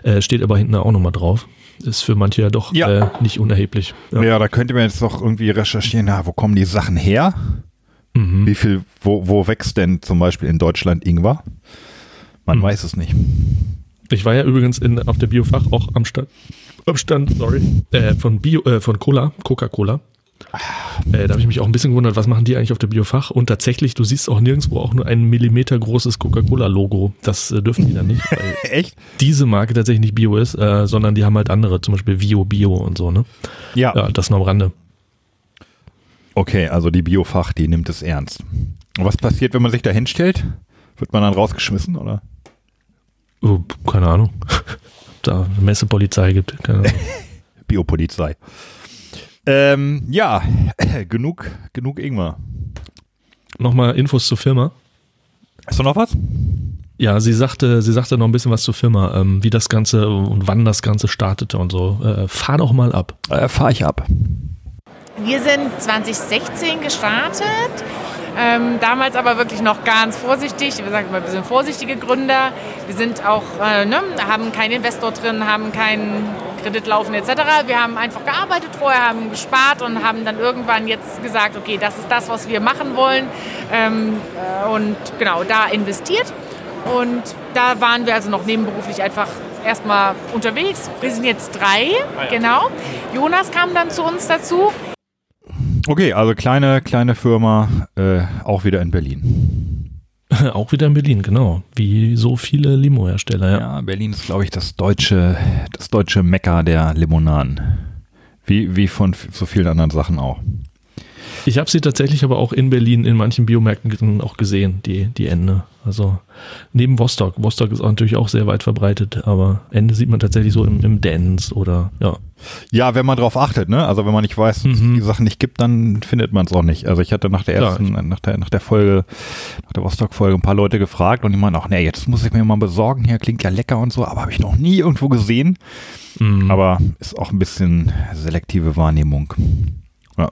Äh, steht aber hinten auch nochmal drauf. Ist für manche ja doch Ja. Äh, nicht unerheblich. Ja. da könnte man jetzt doch irgendwie recherchieren, na, wo kommen die Sachen her? Mhm. Wie viel, wo, wo wächst denn zum Beispiel in Deutschland Ingwer? Man Hm. weiß es nicht. Ich war ja übrigens in, auf der Biofach auch am Stand, am Stand sorry, äh, von, Bio, äh, von Cola, Coca-Cola. Äh, da habe ich mich auch ein bisschen gewundert, was machen die eigentlich auf der Biofach? Und tatsächlich, du siehst auch nirgendwo auch nur ein Millimeter großes Coca-Cola-Logo. Das äh, dürfen die dann nicht, weil Echt? diese Marke tatsächlich nicht Bio ist, äh, sondern die haben halt andere, zum Beispiel Bio, Bio und so, ne? Ja. Ja, das nur am Rande. Okay, also die Biofach, die nimmt es ernst. Und was passiert, wenn man sich da hinstellt? Wird man dann rausgeschmissen, oder? Oh, keine Ahnung. da eine Messepolizei gibt. Keine Ahnung. Biopolizei. Ähm, ja, genug, genug Ingwer. Nochmal Infos zur Firma. Hast du noch was? Ja, sie sagte, sie sagte noch ein bisschen was zur Firma, ähm, wie das Ganze und wann das Ganze startete und so. Äh, fahr doch mal ab. Äh, Fahre ich ab. Wir sind 2016 gestartet. Ähm, damals aber wirklich noch ganz vorsichtig. Wir sagen immer, wir sind vorsichtige Gründer. Wir sind auch, äh, ne, haben keinen Investor drin, haben keinen Kredit laufen etc. Wir haben einfach gearbeitet vorher, haben gespart und haben dann irgendwann jetzt gesagt, okay, das ist das, was wir machen wollen. Ähm, äh, und genau, da investiert. Und da waren wir also noch nebenberuflich einfach erstmal unterwegs. Wir sind jetzt drei, genau. Jonas kam dann zu uns dazu. Okay, also kleine, kleine Firma, äh, auch wieder in Berlin. Auch wieder in Berlin, genau. Wie so viele Limo-Hersteller, ja. Ja, Berlin ist, glaube ich, das deutsche, das deutsche Mekka der Limonaden. Wie, wie von so vielen anderen Sachen auch. Ich habe sie tatsächlich aber auch in Berlin in manchen Biomärkten auch gesehen, die, die Ende. Also neben Vostok. Vostok ist auch natürlich auch sehr weit verbreitet, aber Ende sieht man tatsächlich so im, im Dance oder ja. Ja, wenn man drauf achtet, ne? Also wenn man nicht weiß, dass es Mhm. die Sachen nicht gibt, dann findet man es auch nicht. Also ich hatte nach der Klar. ersten, nach der, nach der Folge, nach der Vostok-Folge ein paar Leute gefragt und die meinen auch, nee, jetzt muss ich mir mal besorgen, hier klingt ja lecker und so, aber habe ich noch nie irgendwo gesehen. Mhm. Aber ist auch ein bisschen selektive Wahrnehmung.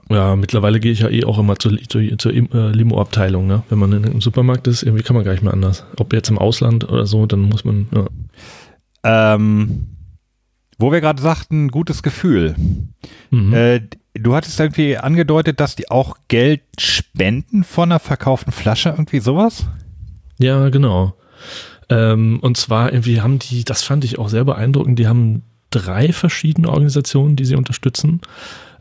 Ja, mittlerweile gehe ich ja eh auch immer zur, zur, zur äh, Limo-Abteilung, ne? Wenn man in einem Supermarkt ist, irgendwie kann man gar nicht mehr anders. Ob jetzt im Ausland oder so, dann muss man, ja. Ähm, wo wir gerade sagten, gutes Gefühl. Mhm. Äh, du hattest irgendwie angedeutet, dass die auch Geld spenden von einer verkauften Flasche, irgendwie sowas? Ja, genau. Ähm, und zwar irgendwie haben die, das fand ich auch sehr beeindruckend, die haben drei verschiedene Organisationen, die sie unterstützen.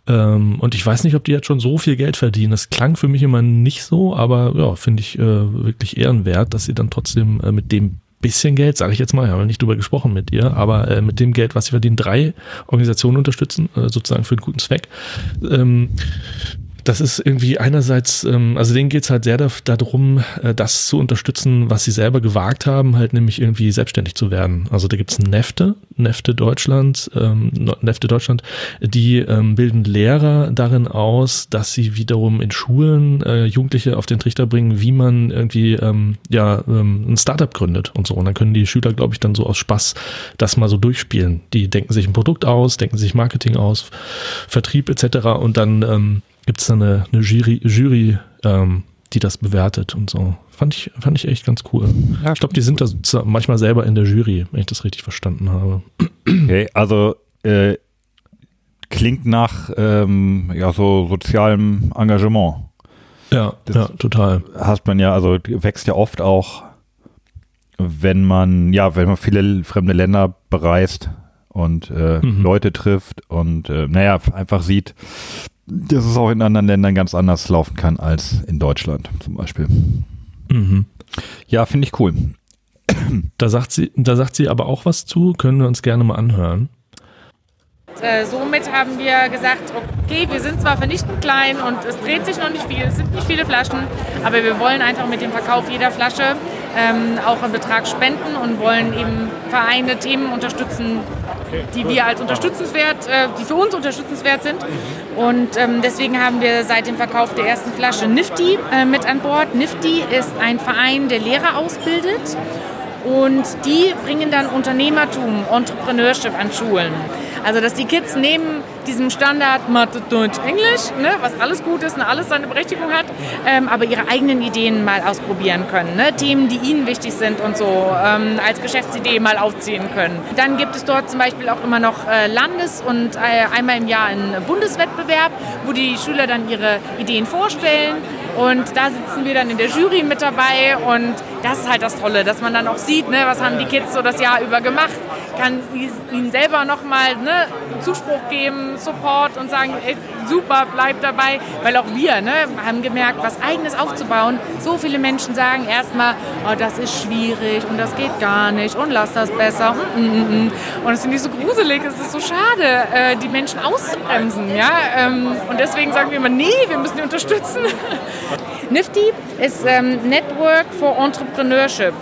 Ähm, und ich weiß nicht, ob die jetzt schon so viel Geld verdienen. Das klang für mich immer nicht so, aber ja, finde ich äh, wirklich ehrenwert, dass sie dann trotzdem äh, mit dem bisschen Geld, sage ich jetzt mal, ich habe nicht drüber gesprochen mit ihr, aber äh, mit dem Geld, was sie verdienen, drei Organisationen unterstützen, äh, sozusagen für einen guten Zweck. Ähm, das ist irgendwie einerseits, ähm, also denen geht's halt sehr da, darum, äh, das zu unterstützen, was sie selber gewagt haben, halt nämlich irgendwie selbstständig zu werden. Also da gibt's Nefte, Nefte Deutschland, ähm, Nefte Deutschland, die ähm, bilden Lehrer darin aus, dass sie wiederum in Schulen äh, Jugendliche auf den Trichter bringen, wie man irgendwie ähm, ja ähm, ein Startup gründet und so. Und dann können die Schüler, glaube ich, dann so aus Spaß das mal so durchspielen. Die denken sich ein Produkt aus, denken sich Marketing aus, Vertrieb etc. Und dann ähm, gibt es dann eine, eine Jury, Jury ähm, die das bewertet und so. Fand ich, fand ich echt ganz cool. Ja, ich glaube, die sind da manchmal selber in der Jury, wenn ich das richtig verstanden habe. Okay, also äh, klingt nach ähm, ja, so sozialem Engagement. Ja, Das- ja, total. Hast man ja, also wächst ja oft auch, wenn man, ja, wenn man viele fremde Länder bereist und äh, Mhm. Leute trifft und äh, naja, einfach sieht, dass es auch in anderen Ländern ganz anders laufen kann als in Deutschland zum Beispiel. Mhm. Ja, finde ich cool. Da sagt sie, da sagt sie aber auch was zu, können wir uns gerne mal anhören. Äh, somit haben wir gesagt, okay, wir sind zwar vernichtend klein und es dreht sich noch nicht viel, es sind nicht viele Flaschen, aber wir wollen einfach mit dem Verkauf jeder Flasche ähm, auch einen Betrag spenden und wollen eben Vereine, Themen unterstützen, die wir als unterstützenswert, äh, die für uns unterstützenswert sind. Und ähm, deswegen haben wir seit dem Verkauf der ersten Flasche Nifty äh, mit an Bord. Nifty ist ein Verein, der Lehrer ausbildet. Und die bringen dann Unternehmertum, Entrepreneurship an Schulen. Also dass die Kids neben diesem Standard Mathe, Deutsch, Englisch, ne, was alles gut ist und alles seine Berechtigung hat, ähm, aber ihre eigenen Ideen mal ausprobieren können. Ne? Themen, die ihnen wichtig sind und so ähm, als Geschäftsidee mal aufziehen können. Dann gibt es dort zum Beispiel auch immer noch äh, Landes- und äh, einmal im Jahr einen Bundeswettbewerb, wo die Schüler dann ihre Ideen vorstellen und da sitzen wir dann in der Jury mit dabei und das ist halt das Tolle, dass man dann auch sieht, ne, was haben die Kids so das Jahr über gemacht, kann ihnen selber nochmal ne, Zuspruch geben, Support und sagen, ey, super, bleib dabei, weil auch wir ne, haben gemerkt, was eigenes aufzubauen. So viele Menschen sagen erstmal, oh, das ist schwierig und das geht gar nicht und lass das besser. Mm, mm, mm. Und es finde ich so gruselig, es ist so schade, äh, die Menschen auszubremsen. Ja? Ähm, und deswegen sagen wir immer, nee, wir müssen die unterstützen. Nifty ist ähm, Network for Entrepreneurship.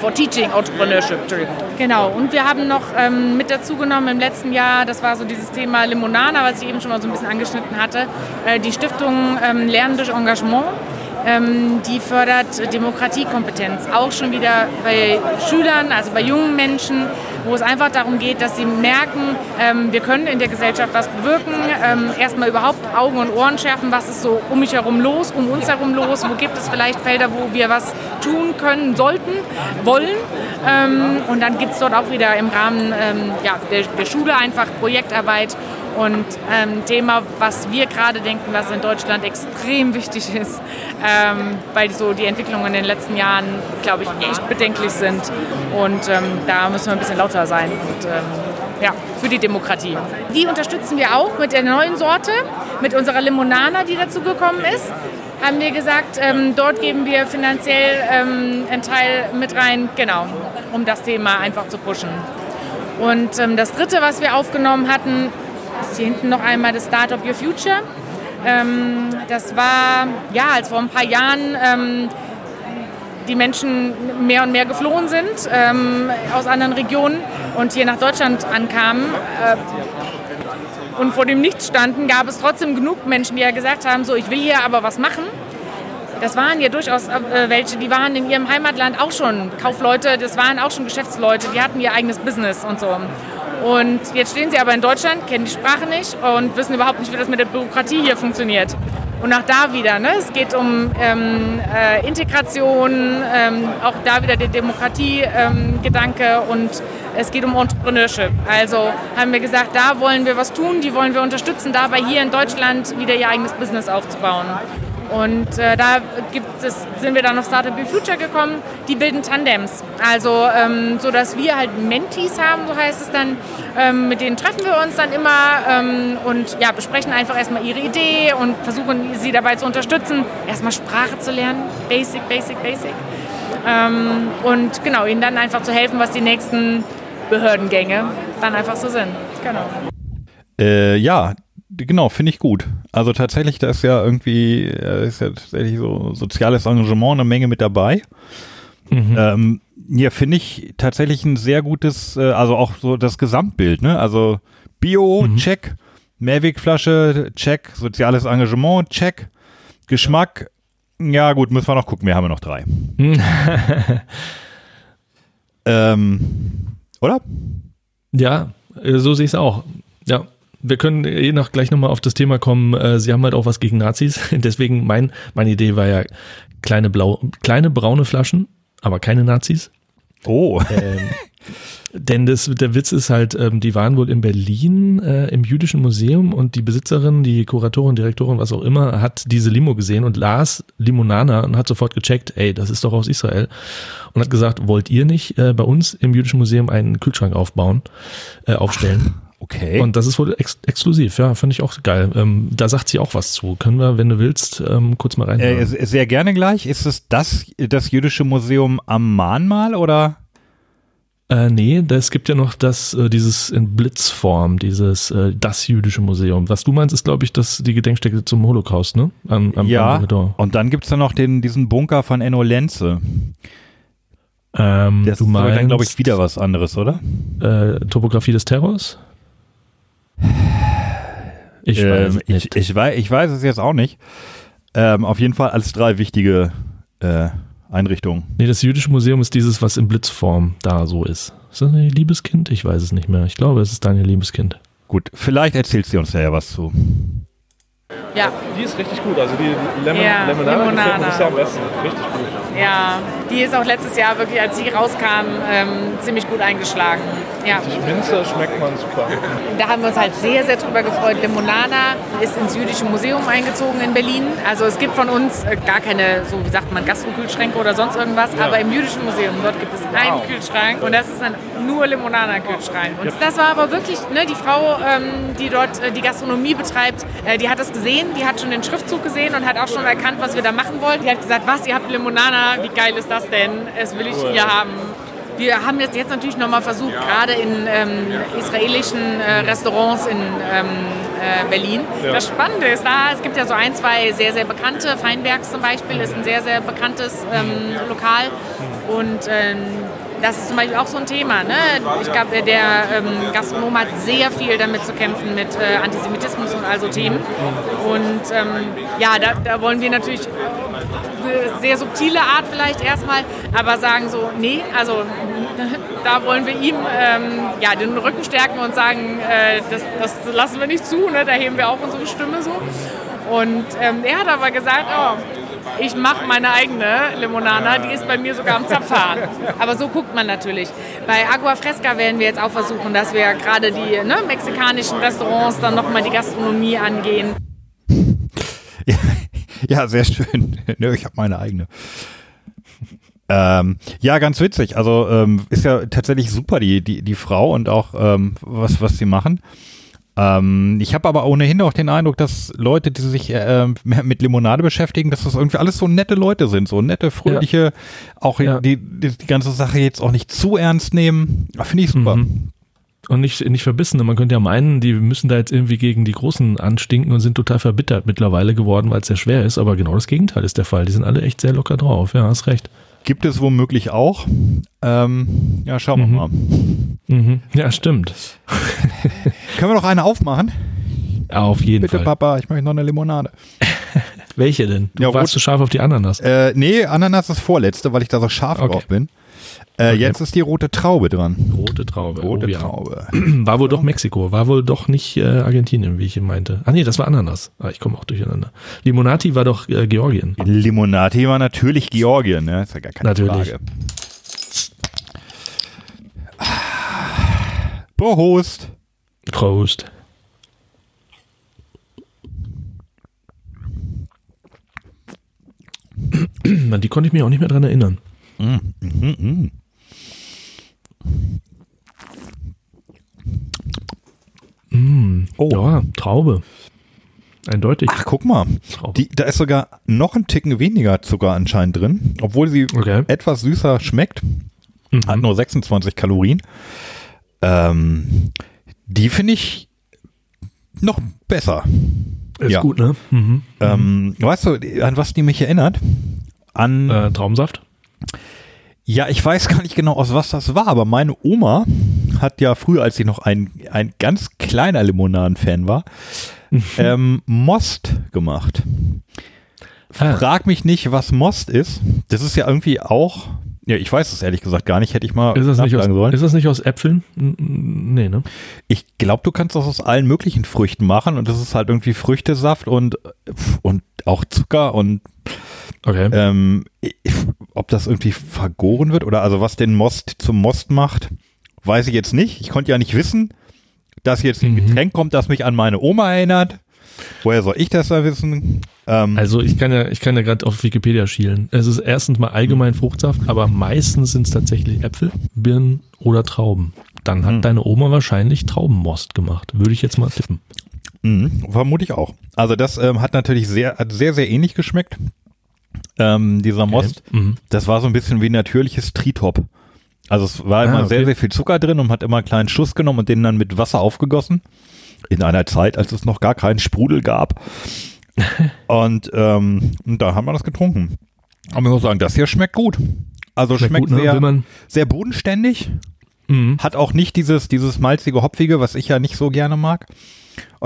For Teaching Entrepreneurship, Entschuldigung. Genau, und wir haben noch ähm, mit dazu genommen im letzten Jahr, das war so dieses Thema Limonana, was ich eben schon mal so ein bisschen angeschnitten hatte, äh, die Stiftung ähm, Lernen durch Engagement. Ähm, die fördert Demokratiekompetenz, auch schon wieder bei Schülern, also bei jungen Menschen, wo es einfach darum geht, dass sie merken, ähm, wir können in der Gesellschaft was bewirken, ähm, erstmal überhaupt Augen und Ohren schärfen, was ist so um mich herum los, um uns herum los, wo gibt es vielleicht Felder, wo wir was tun können, sollten, wollen. Ähm, und dann gibt es dort auch wieder im Rahmen ähm, ja, der, der Schule einfach Projektarbeit und ein ähm, Thema, was wir gerade denken, was in Deutschland extrem wichtig ist, ähm, weil so die Entwicklungen in den letzten Jahren, glaube ich, echt bedenklich sind. Und ähm, da müssen wir ein bisschen lauter sein. Und, ähm, ja, für die Demokratie. Die unterstützen wir auch mit der neuen Sorte, mit unserer Limonana, die dazu gekommen ist. Haben wir gesagt, ähm, dort geben wir finanziell ähm, einen Teil mit rein, genau, um das Thema einfach zu pushen. Und das dritte, was wir aufgenommen hatten, ist hier hinten noch einmal das Start of Your Future. Ähm, das war, ja, als vor ein paar Jahren ähm, die Menschen mehr und mehr geflohen sind ähm, aus anderen Regionen und hier nach Deutschland ankamen äh, und vor dem Nichts standen, gab es trotzdem genug Menschen, die ja gesagt haben, so, ich will hier aber was machen. Das waren ja durchaus äh, welche, die waren in ihrem Heimatland auch schon Kaufleute, das waren auch schon Geschäftsleute, die hatten ihr eigenes Business und so. Und jetzt stehen sie aber in Deutschland, kennen die Sprache nicht und wissen überhaupt nicht, wie das mit der Bürokratie hier funktioniert. Und auch da wieder, ne? es geht um ähm, äh, Integration, ähm, auch da wieder der Demokratie-Gedanke ähm, und es geht um Entrepreneurship. Also haben wir gesagt, da wollen wir was tun, die wollen wir unterstützen, dabei hier in Deutschland wieder ihr eigenes Business aufzubauen. Und äh, da es, sind wir dann auf Startup Be Future gekommen. Die bilden Tandems. Also, ähm, so dass wir halt Mentees haben, so heißt es dann. Ähm, mit denen treffen wir uns dann immer ähm, und ja, besprechen einfach erstmal ihre Idee und versuchen sie dabei zu unterstützen, erstmal Sprache zu lernen. Basic, basic, basic. Ähm, und genau, ihnen dann einfach zu helfen, was die nächsten Behördengänge dann einfach so sind. Genau. Äh, ja, genau, finde ich gut. Also tatsächlich, da ist ja irgendwie, äh, ist ja tatsächlich so soziales Engagement eine Menge mit dabei. Mhm. Ähm, ja, finde ich tatsächlich ein sehr gutes, äh, also auch so das Gesamtbild, ne? Also Bio, mhm. check, Mehrwegflasche, check, soziales Engagement, check, Geschmack, ja gut, müssen wir noch gucken, wir haben ja noch drei. ähm, oder? Ja, äh, so sehe ich es auch. Ja, wir können eh noch gleich nochmal auf das Thema kommen. Äh, sie haben halt auch was gegen Nazis. Deswegen mein, meine Idee war ja kleine blau, kleine braune Flaschen, aber keine Nazis. Oh. Ähm, denn das, der Witz ist halt, ähm, die waren wohl in Berlin äh, im Jüdischen Museum und die Besitzerin, die Kuratorin, Direktorin, was auch immer, hat diese Limo gesehen und las Limonana und hat sofort gecheckt, ey, das ist doch aus Israel. Und hat gesagt, wollt ihr nicht äh, bei uns im Jüdischen Museum einen Kühlschrank aufbauen, äh, aufstellen? Okay. Und das ist wohl ex exklusiv, ja, finde ich auch geil. Ähm, da sagt sie auch was zu. Können wir, wenn du willst, ähm, kurz mal rein. Äh, sehr gerne gleich. Ist es das, das jüdische Museum am Mahnmal oder? Äh, nee, es gibt ja noch das, äh, dieses in Blitzform, dieses äh, das jüdische Museum. Was du meinst, ist, glaube ich, das, die Gedenkstätte zum Holocaust, ne? Am, am ja, und dann gibt es ja noch den, diesen Bunker von Enno Lenze. Ähm, das du ist meinst, dann, glaube ich, wieder was anderes, oder? Äh, Topografie des Terrors? Ich, ähm, weiß ich, ich, weiß, ich weiß es jetzt auch nicht. Ähm, auf jeden Fall als drei wichtige äh, Einrichtungen. Nee, das jüdische Museum ist dieses, was in Blitzform da so ist. Ist das ein Liebeskind? Ich weiß es nicht mehr. Ich glaube, es ist Daniel Liebeskind. Gut, vielleicht erzählt sie uns ja was zu. Ja. Die ist richtig gut. Also die Lemon ja, Limonade, Limonada. gefällt mir bisher am besten. Richtig gut. Ja, die ist auch letztes Jahr wirklich, als sie rauskam, ähm, ziemlich gut eingeschlagen. Ja. Die Minze schmeckt man super. Da haben wir uns halt sehr, sehr drüber gefreut. Limonada ist ins Jüdische Museum eingezogen in Berlin. Also es gibt von uns äh, gar keine, so wie sagt man, Gastrokühlschränke oder sonst irgendwas, ja. aber im Jüdischen Museum, dort gibt es wow. einen Kühlschrank und das ist dann nur Limonada-Kühlschrank. Und das war aber wirklich, ne, die Frau, ähm, die dort äh, die Gastronomie betreibt, äh, die hat das gesehen, die hat schon den Schriftzug gesehen und hat auch schon erkannt, was wir da machen wollen. Die hat gesagt, was, ihr habt Limonada, wie geil ist das denn? Das will ich hier haben. Wir haben jetzt, jetzt natürlich nochmal versucht, gerade in ähm, israelischen äh, Restaurants in ähm, äh, Berlin. Ja. Das Spannende ist da, es gibt ja so ein, zwei sehr, sehr bekannte, Feinbergs zum Beispiel ist ein sehr, sehr bekanntes ähm, Lokal. Und ähm, das ist zum Beispiel auch so ein Thema. Ne? Ich glaube, der ähm, Gastronom hat sehr viel damit zu kämpfen mit äh, Antisemitismus und also Themen. Und ähm, ja, da, da, wollen wir natürlich eine sehr subtile Art vielleicht erstmal, aber sagen so, nee, also da wollen wir ihm ähm, ja, den Rücken stärken und sagen, äh, das, das lassen wir nicht zu, ne? da heben wir auch unsere Stimme so. Und ähm, er hat aber gesagt, oh, ich mache meine eigene Limonada, die ist bei mir sogar am Zapfhahn. Aber so guckt man natürlich. Bei Agua Fresca werden wir jetzt auch versuchen, dass wir gerade die ne, mexikanischen Restaurants dann nochmal die Gastronomie angehen. Ja, ja sehr schön. ich habe meine eigene. Ähm, ja, ganz witzig. Also ähm, ist ja tatsächlich super die, die, die Frau und auch ähm, was, was sie machen. Ähm, ich habe aber ohnehin auch den Eindruck, dass Leute, die sich äh, mit Limonade beschäftigen, dass das irgendwie alles so nette Leute sind, so nette, fröhliche, ja. auch ja. Die, die, die, ganze Sache jetzt auch nicht zu ernst nehmen. Finde ich super. Mhm. Und nicht, nicht verbissen. Man könnte ja meinen, die müssen da jetzt irgendwie gegen die Großen anstinken und sind total verbittert mittlerweile geworden, weil es sehr schwer ist. Aber genau das Gegenteil ist der Fall. Die sind alle echt sehr locker drauf. Ja, hast recht. Gibt es womöglich auch. Ähm, ja, schauen wir mhm. mal. Mhm. Ja, stimmt. Können wir noch eine aufmachen? Auf jeden Bitte, Fall. Bitte, Papa, ich möchte noch eine Limonade. Welche denn? Du ja, warst du scharf auf die Ananas? Äh, nee, Ananas ist vorletzte, weil ich da so scharf okay. drauf bin. Äh, okay. Jetzt ist die rote Traube dran. Rote Traube. Rote oh, ja. Traube. War wohl doch Mexiko, war wohl doch nicht äh, Argentinien, wie ich ihn meinte. Ah nee, das war Ananas. Ah, ich komme auch durcheinander. Limonati war doch äh, Georgien. Limonati war natürlich Georgien, ne? Ist ja gar keine natürlich. Frage. Prost. Prost. Die konnte ich mir auch nicht mehr dran erinnern. Mm, mm, mm. Mm, oh. Ja, Traube. Eindeutig. Ach, guck mal. Die, da ist sogar noch ein Ticken weniger Zucker anscheinend drin, obwohl sie okay. etwas süßer schmeckt. Mhm. Hat nur 26 Kalorien. Ähm, die finde ich noch besser. Ist ja. gut, ne? Mhm. Ähm, weißt du, an was die mich erinnert? An äh, Traumsaft? Ja, ich weiß gar nicht genau, aus was das war, aber meine Oma hat ja früher, als sie noch ein, ein ganz kleiner Limonaden-Fan war, mhm. ähm, Most gemacht. Ah. Frag mich nicht, was Most ist. Das ist ja irgendwie auch, ja, ich weiß es ehrlich gesagt gar nicht, hätte ich mal ist das nicht aus, sollen. Ist das nicht aus Äpfeln? Nee, ne? Ich glaube, du kannst das aus allen möglichen Früchten machen und das ist halt irgendwie Früchtesaft und, und auch Zucker und Okay. Ähm, ob das irgendwie vergoren wird oder also was den Most zum Most macht, weiß ich jetzt nicht. Ich konnte ja nicht wissen, dass jetzt ein mhm. Getränk kommt, das mich an meine Oma erinnert. Woher soll ich das da wissen? Ähm, also ich kann ja, ich kann ja gerade auf Wikipedia schielen. Es ist erstens mal allgemein Fruchtsaft, aber meistens sind es tatsächlich Äpfel, Birnen oder Trauben. Dann hat mhm. deine Oma wahrscheinlich Traubenmost gemacht. Würde ich jetzt mal tippen. Mhm, vermute ich auch. Also das ähm, hat natürlich sehr, hat sehr, sehr ähnlich geschmeckt ähm, dieser Most. Mhm. Das war so ein bisschen wie natürliches Tritop. Also es war immer Ah, okay. sehr, sehr viel Zucker drin und hat immer einen kleinen Schuss genommen und den dann mit Wasser aufgegossen. In einer Zeit, als es noch gar keinen Sprudel gab. und, ähm, und da haben wir das getrunken. Aber ich muss sagen, das hier schmeckt gut. Also schmeckt, gut, ne? sehr, sehr bodenständig. Mhm. Hat auch nicht dieses, dieses malzige, hopfige, was ich ja nicht so gerne mag.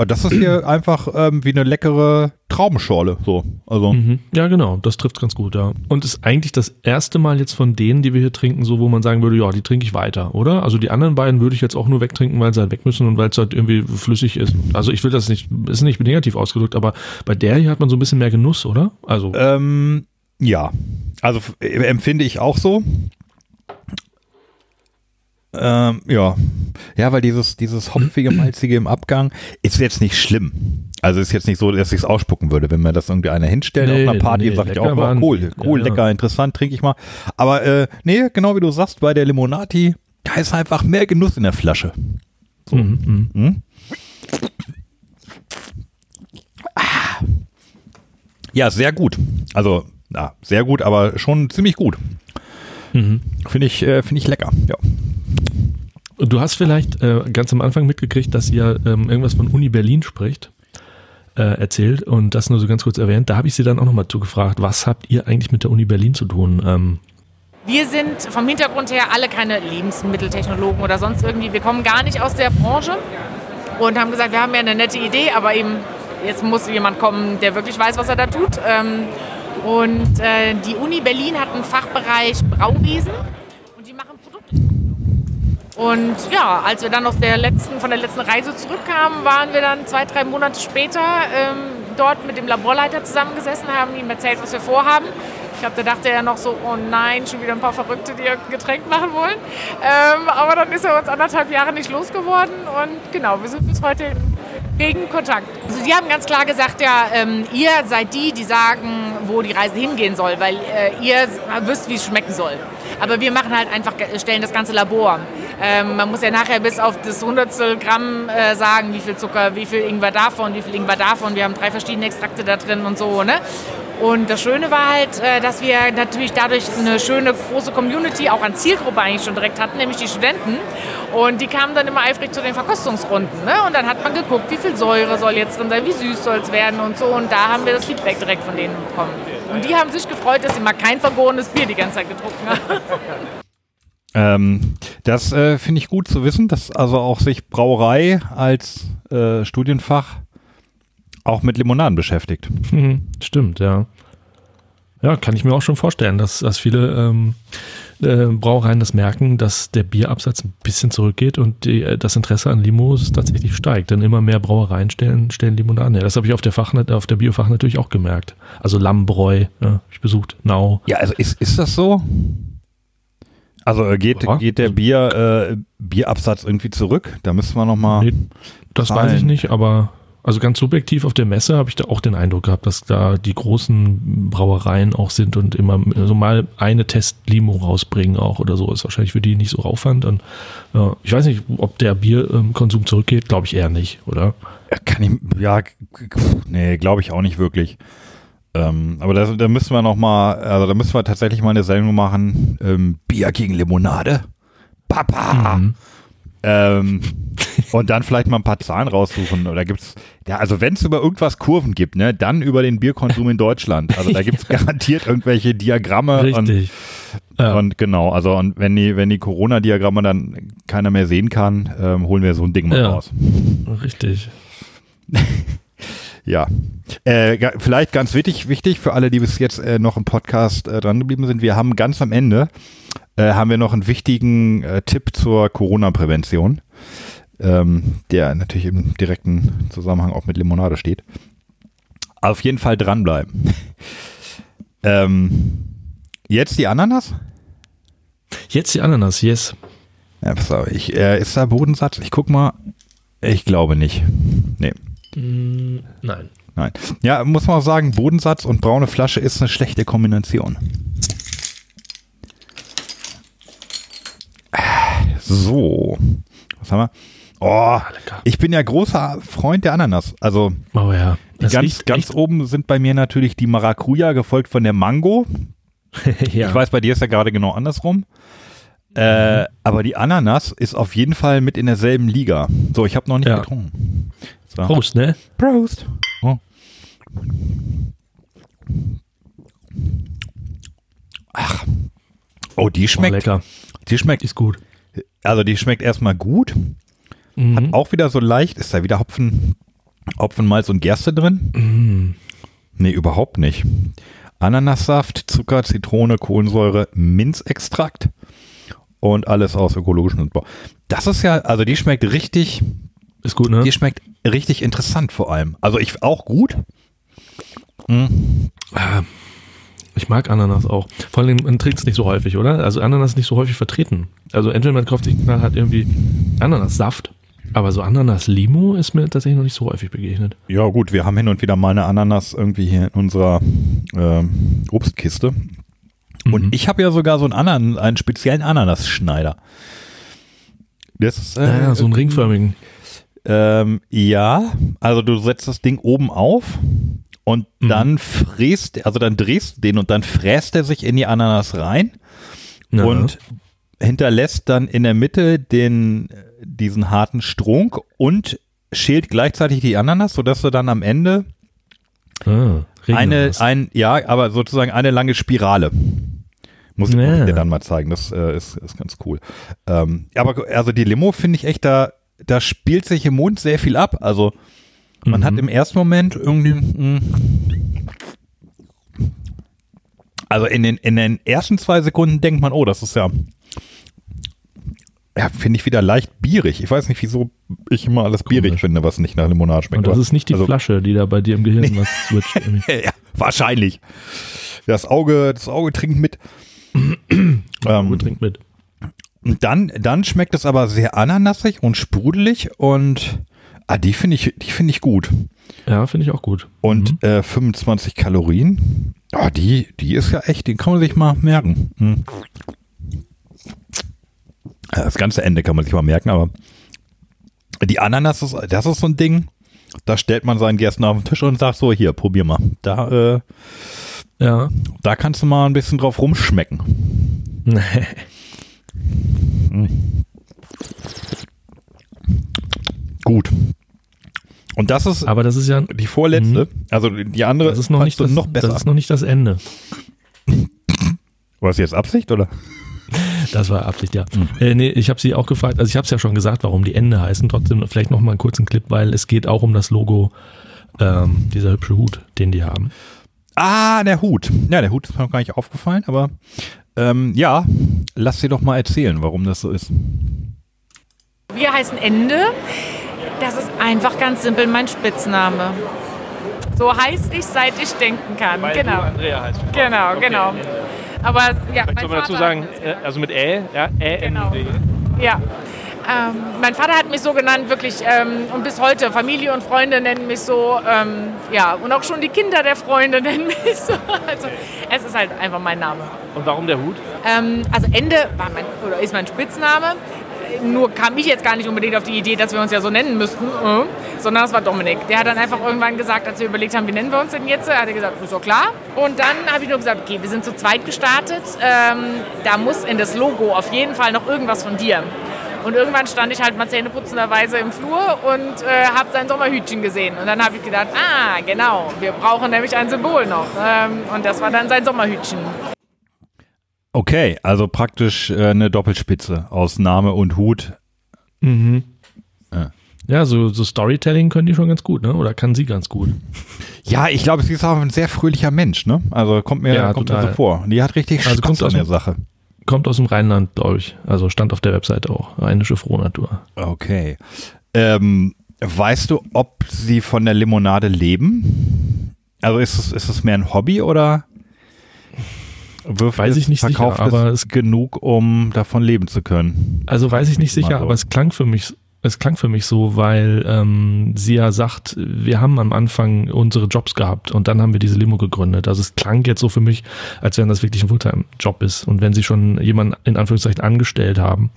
Das ist hier einfach ähm, wie eine leckere Traubenschorle. So. Also, Mhm. Ja, genau, das trifft ganz gut, ja. Und ist eigentlich das erste Mal jetzt von denen, die wir hier trinken, so, wo man sagen würde, ja, die trinke ich weiter, oder? Also die anderen beiden würde ich jetzt auch nur wegtrinken, weil sie halt weg müssen und weil es halt irgendwie flüssig ist. Also ich will das nicht, ist nicht negativ ausgedrückt, aber bei der hier hat man so ein bisschen mehr Genuss, oder? Also, Ähm, ja, also äh, empfinde ich auch so. Ähm, ja, ja, weil dieses dieses hopfige, malzige im Abgang ist jetzt nicht schlimm. Also ist jetzt nicht so, dass ich es ausspucken würde, wenn mir das irgendwie einer hinstellt Nee, auf einer Party, nee, sage ich auch, oh, waren cool, cool, Ja, ja. lecker, interessant, trinke ich mal. Aber äh, nee, genau wie du sagst, bei der Limonati, da ist einfach mehr Genuss in der Flasche. mhm, mhm. Hm? Ah. Ja, sehr gut. Also, ja, sehr gut, aber schon ziemlich gut. Mhm. Finde ich, äh, finde ich lecker. Ja. Du hast vielleicht äh, ganz am Anfang mitgekriegt, dass ihr ähm, irgendwas von Uni Berlin spricht, äh, erzählt und das nur so ganz kurz erwähnt. Da habe ich sie dann auch nochmal zugefragt, was habt ihr eigentlich mit der Uni Berlin zu tun? Ähm, Wir sind vom Hintergrund her alle keine Lebensmitteltechnologen oder sonst irgendwie. Wir kommen gar nicht aus der Branche und haben gesagt, wir haben ja eine nette Idee, aber eben jetzt muss jemand kommen, der wirklich weiß, was er da tut. Ähm, Und äh, die Uni Berlin hat einen Fachbereich Brauwesen und die machen Produkte. Und ja, als wir dann aus der letzten, von der letzten Reise zurückkamen, waren wir dann zwei, drei Monate später ähm, dort mit dem Laborleiter zusammengesessen, haben ihm erzählt, was wir vorhaben. Ich glaube, da dachte er noch so, oh nein, schon wieder ein paar Verrückte, die irgendein Getränk machen wollen. Ähm, aber dann ist er uns anderthalb Jahre nicht losgeworden und genau, wir sind bis heute regen Kontakt. Also die haben ganz klar gesagt, ja, ähm, ihr seid die, die sagen, wo die Reise hingehen soll, weil äh, ihr wisst, wie es schmecken soll. Aber wir machen halt einfach, stellen das ganze Labor. Ähm, man muss ja nachher bis auf das Hundertstel Gramm äh, sagen, wie viel Zucker, wie viel Ingwer davon, wie viel Ingwer davon. Wir haben drei verschiedene Extrakte da drin und so, ne? Und das Schöne war halt, äh, dass wir natürlich dadurch eine schöne große Community auch an Zielgruppe eigentlich schon direkt hatten, nämlich die Studenten. Und die kamen dann immer eifrig zu den Verkostungsrunden. Ne? Und dann hat man geguckt, wie viel Säure soll jetzt drin sein, wie süß soll es werden und so. Und da haben wir das Feedback direkt von denen bekommen. Und die haben sich gefreut, dass sie mal kein vergorenes Bier die ganze Zeit getrunken haben. Ähm, das äh, finde ich gut zu wissen, dass also auch sich Brauerei als äh, Studienfach auch mit Limonaden beschäftigt. Mhm, stimmt, ja. Ja, kann ich mir auch schon vorstellen, dass, dass viele ähm, äh, Brauereien das merken, dass der Bierabsatz ein bisschen zurückgeht und die, äh, das Interesse an Limos tatsächlich steigt. Denn immer mehr Brauereien stellen, stellen Limonaden her. Das habe ich auf der Fachnet, auf der Biofach natürlich auch gemerkt. Also Lammbräu, ja, ich besucht, Nau. Ja, also ist, ist das so? Also äh, geht, Ja. geht der Bier, äh, Bierabsatz irgendwie zurück? Da müssen wir nochmal. Nee, das weiß ich Zahlen. nicht, aber also ganz subjektiv auf der Messe habe ich da auch den Eindruck gehabt, dass da die großen Brauereien auch sind und immer so mal eine Testlimo rausbringen auch oder so. Ist wahrscheinlich für die nicht so Aufwand. Und, ja, ich weiß nicht, ob der Bierkonsum zurückgeht, glaube ich eher nicht, oder? Kann ich, ja, nee, glaube ich auch nicht wirklich. Ähm, aber da, da müssen wir nochmal, also da müssen wir tatsächlich mal eine Sendung machen. Ähm, Bier gegen Limonade. Papa! Mhm. Ähm, und dann vielleicht mal ein paar Zahlen raussuchen. Oder gibt's, ja, also wenn es über irgendwas Kurven gibt, ne, dann über den Bierkonsum in Deutschland. Also da gibt's garantiert irgendwelche Diagramme und, Richtig. Ja. und genau, also und wenn die, wenn die Corona-Diagramme dann keiner mehr sehen kann, ähm, holen wir so ein Ding mal Ja. raus. Richtig. Ja. Äh, vielleicht ganz wichtig, wichtig für alle, die bis jetzt äh, noch im Podcast äh, dran geblieben sind. Wir haben ganz am Ende äh, haben wir noch einen wichtigen äh, Tipp zur Corona-Prävention, ähm, der natürlich im direkten Zusammenhang auch mit Limonade steht. Auf jeden Fall dranbleiben. ähm, jetzt die Ananas? Jetzt die Ananas, yes. Ja, pass auf, ich, äh, ist da Bodensatz? Ich guck mal. Ich glaube nicht. Nee. Nein. Nein. Ja, muss man auch sagen, Bodensatz und braune Flasche ist eine schlechte Kombination. So. Was haben wir? Oh, lecker. ich bin ja großer Freund der Ananas. Also Oh ja. Das ganz, ganz oben sind bei mir natürlich die Maracuja, gefolgt von der Mango. ja. Ich weiß, bei dir ist ja gerade genau andersrum. Äh, aber die Ananas ist auf jeden Fall mit in derselben Liga. So, ich habe noch nicht Ja. getrunken. So. Prost, ne? Prost. Oh. Ach. Oh, die Oh, schmeckt. lecker. die schmeckt. Ist gut. Also die schmeckt erstmal gut. Mhm. Hat auch wieder so leicht. Ist da wieder Hopfen, Hopfenmalz und Gerste drin? Mhm. Nee, überhaupt nicht. Ananassaft, Zucker, Zitrone, Kohlensäure, Minzextrakt und alles aus ökologischen Anbau. Das ist ja, also die schmeckt richtig, Ist gut, ne? die schmeckt richtig interessant vor allem. Also ich auch gut. Ah, Ich mag Ananas auch. Vor allem, man trinkt es nicht so häufig, oder? Also Ananas ist nicht so häufig vertreten. Also entweder man kauft sich halt irgendwie Ananassaft, aber so Ananas-Limo ist mir tatsächlich noch nicht so häufig begegnet. Ja gut, wir haben hin und wieder mal eine Ananas irgendwie hier in unserer ähm, Obstkiste. Und Mhm. ich habe ja sogar so einen, Anan einen speziellen Ananasschneider. Das ist, äh, Ja, so einen ringförmigen. Ähm, ja, also du setzt das Ding oben auf und Mhm. dann fräst, also dann drehst du den und dann fräst er sich in die Ananas rein Ja. und hinterlässt dann in der Mitte den, diesen harten Strunk und schält gleichzeitig die Ananas, sodass du dann am Ende ah, eine, ein, ja, aber sozusagen eine lange Spirale. Muss ich Ja. dir dann mal zeigen, das äh, ist, ist ganz cool. Ähm, aber also die Limo finde ich echt, da, da spielt sich im Mund sehr viel ab. Also man Mhm. hat im ersten Moment irgendwie, mh, also in den, in den ersten zwei Sekunden denkt man, oh, das ist ja, ja, finde ich wieder leicht bierig. Ich weiß nicht, wieso ich immer alles bierig Komisch. finde, was nicht nach Limonade schmeckt. Und das ist nicht die also- Flasche, die da bei dir im Gehirn was switcht. ja, wahrscheinlich. Das Auge, das Auge trinkt mit. ähm, Und trinkt mit. Und dann, dann schmeckt es aber sehr ananassig und sprudelig und ah, die finde ich, die finde ich gut. Ja, finde ich auch gut. Und äh, 25 Kalorien, oh, die, die ist ja echt, den kann man sich mal merken. Hm. Das ganze Ende kann man sich mal merken, aber die Ananas, ist, das ist so ein Ding, da stellt man seinen Gästen auf den Tisch und sagt so, hier, probier mal. Da, äh, Ja. da kannst du mal ein bisschen drauf rumschmecken. Gut. Und das ist Aber das ist ja die vorletzte. Also die andere das ist noch nicht das, noch besser. das ist noch nicht das Ende. War das jetzt Absicht oder? Das war Absicht, ja. Hm. Äh, nee, ich habe sie auch gefragt, also ich habe es ja schon gesagt, warum die Ende heißen. Trotzdem vielleicht noch mal einen kurzen Clip, weil es geht auch um das Logo, ähm, dieser hübsche Hut, den die haben. Ah, der Hut. Ja, der Hut ist mir noch gar nicht aufgefallen, aber ähm, ja, lass dir doch mal erzählen, warum das so ist. Wir heißen Ende. Das ist einfach ganz simpel mein Spitzname. So heiß ich, seit ich denken kann. Weil genau. du Andrea heißt. Genau, Okay. genau. Aber ja, Vielleicht mein soll man dazu sagen, äh, also mit Ä, ja, Ä, Genau. Ja. Ähm, mein Vater hat mich so genannt, wirklich, ähm, und bis heute, Familie und Freunde nennen mich so, ähm, ja, und auch schon die Kinder der Freunde nennen mich so. Also, es ist halt einfach mein Name. Und warum der Hut? Ähm, also Ende war mein, oder ist mein Spitzname. Nur kam ich jetzt gar nicht unbedingt auf die Idee, dass wir uns ja so nennen müssten, äh, sondern es war Dominik. Der hat dann einfach irgendwann gesagt, als wir überlegt haben, wie nennen wir uns denn jetzt, hat er gesagt, ist doch klar. Und dann habe ich nur gesagt, okay, wir sind zu zweit gestartet. Ähm, da muss in das Logo auf jeden Fall noch irgendwas von dir. Und irgendwann stand ich halt mal zähneputzenderweise im Flur und äh, habe sein Sommerhütchen gesehen. Und dann habe ich gedacht, ah, genau, wir brauchen nämlich ein Symbol noch. Ähm, und das war dann sein Sommerhütchen. Okay, also praktisch äh, eine Doppelspitze aus Name und Hut. Mhm. Ja. Ja, so, so Storytelling können die schon ganz gut, ne? Oder kann sie ganz gut. Ja, ich glaube, sie ist auch ein sehr fröhlicher Mensch, ne? Also kommt mir, Ja, kommt mir so vor. Die hat richtig Also Spaß an der dem- Sache. Kommt aus dem Rheinland, glaube ich. Also stand auf der Webseite auch. Rheinische Frohnatur. Okay. Ähm, weißt du, ob sie von der Limonade leben? Also ist es, ist es mehr ein Hobby oder wirft Weiß es, ich nicht sicher, verkauft aber es genug, um davon leben zu können? Also weiß ich nicht sicher, so. aber es klang für mich, es klang für mich so, weil ähm, sie ja sagt, wir haben am Anfang unsere Jobs gehabt und dann haben wir diese Limo gegründet. Also es klang jetzt so für mich, als wenn das wirklich ein Fulltime-Job ist und wenn sie schon jemanden in Anführungszeichen angestellt haben.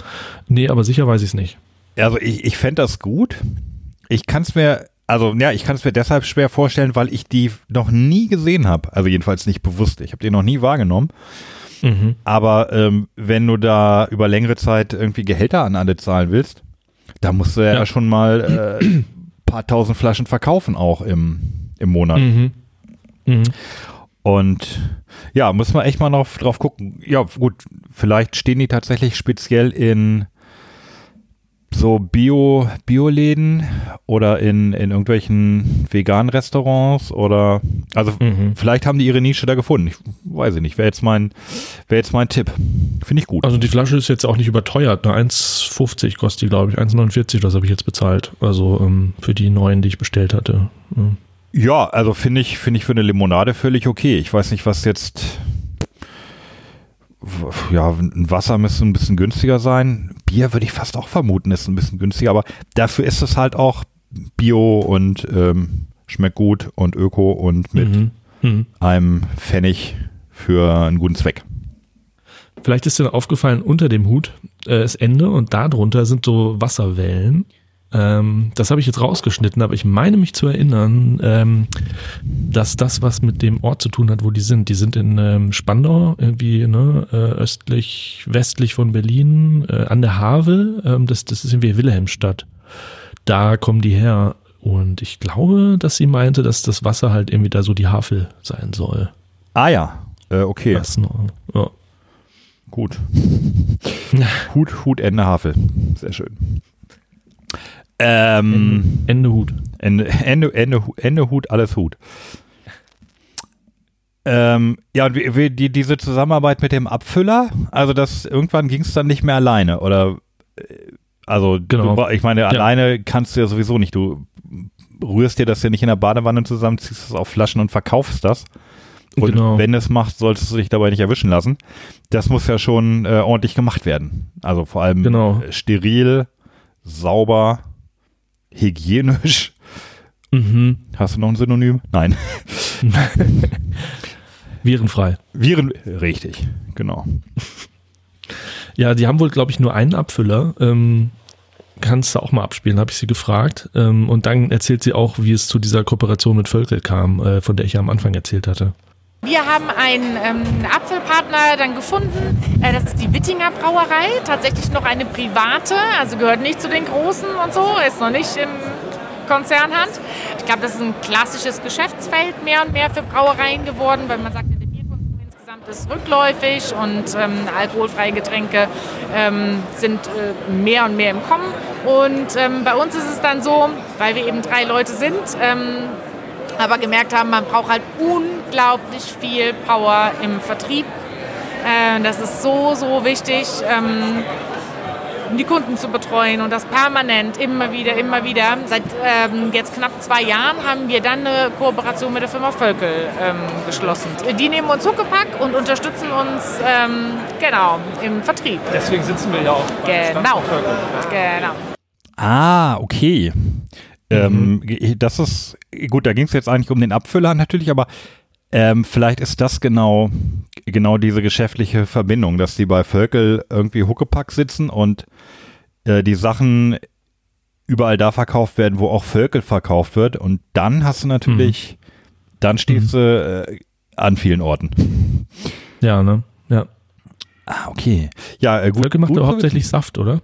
Nee, aber sicher weiß ich es nicht. Also ich, ich fände das gut. Ich kann es mir, also ja, ich kann es mir deshalb schwer vorstellen, weil ich die noch nie gesehen habe. Also jedenfalls nicht bewusst. Ich habe die noch nie wahrgenommen. Mhm. Aber ähm, wenn du da über längere Zeit irgendwie Gehälter an alle zahlen willst, da musst du ja, ja. schon mal äh, paar tausend Flaschen verkaufen auch im, im Monat. Mhm. Mhm. Und ja, muss man echt mal noch drauf gucken. Ja, gut, vielleicht stehen die tatsächlich speziell in so Bio, Bio-Läden oder in, in irgendwelchen veganen Restaurants oder also mhm. vielleicht haben die ihre Nische da gefunden. Ich weiß nicht. Wäre jetzt mein, wäre jetzt mein Tipp. Finde ich gut. Also die Flasche ist jetzt auch nicht überteuert. Ne? 1,50 kostet die, glaube ich. 1,49, das habe ich jetzt bezahlt. Also ähm, für die neuen, die ich bestellt hatte. Ja, ja also finde ich, finde ich für eine Limonade völlig okay. Ich weiß nicht, was jetzt ja, ein Wasser müsste ein bisschen günstiger sein. Bier würde ich fast auch vermuten, ist ein bisschen günstiger, aber dafür ist es halt auch Bio und ähm, schmeckt gut und Öko und mit mhm. Mhm. einem Pfennig für einen guten Zweck. Vielleicht ist dir aufgefallen, unter dem Hut äh, ist Ende und darunter sind so Wasserwellen. Ähm, das habe ich jetzt rausgeschnitten, aber ich meine mich zu erinnern, ähm, dass das was mit dem Ort zu tun hat, wo die sind. Die sind in ähm, Spandau, irgendwie ne, äh, östlich, westlich von Berlin, äh, an der Havel. Ähm, das, das ist irgendwie Wilhelmstadt. Da kommen die her. Und ich glaube, dass sie meinte, dass das Wasser halt irgendwie da so die Havel sein soll. Ah ja, äh, okay. Das noch, ja. Gut. Hut, Hut, Ende, Havel. Sehr schön. Ähm, Ende, Hut. Ende, Ende, Ende, Ende Hut, alles Hut. Ähm, ja, und wie, wie, die, diese Zusammenarbeit mit dem Abfüller, also das irgendwann ging es dann nicht mehr alleine, oder? Äh, also, genau. du, ich meine, ja. alleine kannst du ja sowieso nicht. Du rührst dir das ja nicht in der Badewanne zusammen, ziehst es auf Flaschen und verkaufst das. Und genau. wenn es macht, solltest du dich dabei nicht erwischen lassen. Das muss ja schon äh, ordentlich gemacht werden. Also vor allem genau. steril, sauber hygienisch. Mhm. Hast du noch ein Synonym? Nein. Virenfrei. Viren, richtig, genau. Ja, die haben wohl, glaube ich, nur einen Abfüller. Ähm, kannst du auch mal abspielen, habe ich sie gefragt. Ähm, und dann erzählt sie auch, wie es zu dieser Kooperation mit Völkel kam, äh, von der ich ja am Anfang erzählt hatte. Wir haben einen ähm, Apfelpartner dann gefunden. Äh, das ist die Wittinger Brauerei. Tatsächlich noch eine private, also gehört nicht zu den großen und so, ist noch nicht im Konzernhand. Ich glaube, das ist ein klassisches Geschäftsfeld mehr und mehr für Brauereien geworden, weil man sagt, der Bierkonsum insgesamt ist rückläufig und ähm, alkoholfreie Getränke ähm, sind äh, mehr und mehr im Kommen. Und ähm, bei uns ist es dann so, weil wir eben drei Leute sind, ähm, aber gemerkt haben, man braucht halt unglaublich viel Power im Vertrieb. Äh, das ist so, so wichtig, ähm, die Kunden zu betreuen und das permanent, immer wieder, immer wieder. Seit ähm, jetzt knapp zwei Jahren haben wir dann eine Kooperation mit der Firma Völkel ähm, geschlossen. Die nehmen uns Huckepack und unterstützen uns genau im Vertrieb. Deswegen sitzen wir ja auch bei Genau. Genau. Ah, okay. Ähm, mhm. das ist, gut, da ging es jetzt eigentlich um den Abfüller natürlich, aber ähm, vielleicht ist das genau, genau diese geschäftliche Verbindung, dass die bei Völkel irgendwie Huckepack sitzen und äh, die Sachen überall da verkauft werden, wo auch Völkel verkauft wird. Und dann hast du natürlich, mhm. dann stehst mhm. du äh, an vielen Orten. Ja, ne? Ja. Ah, okay. Ja, äh, gut. Völkel macht gut ja hauptsächlich Saft, oder?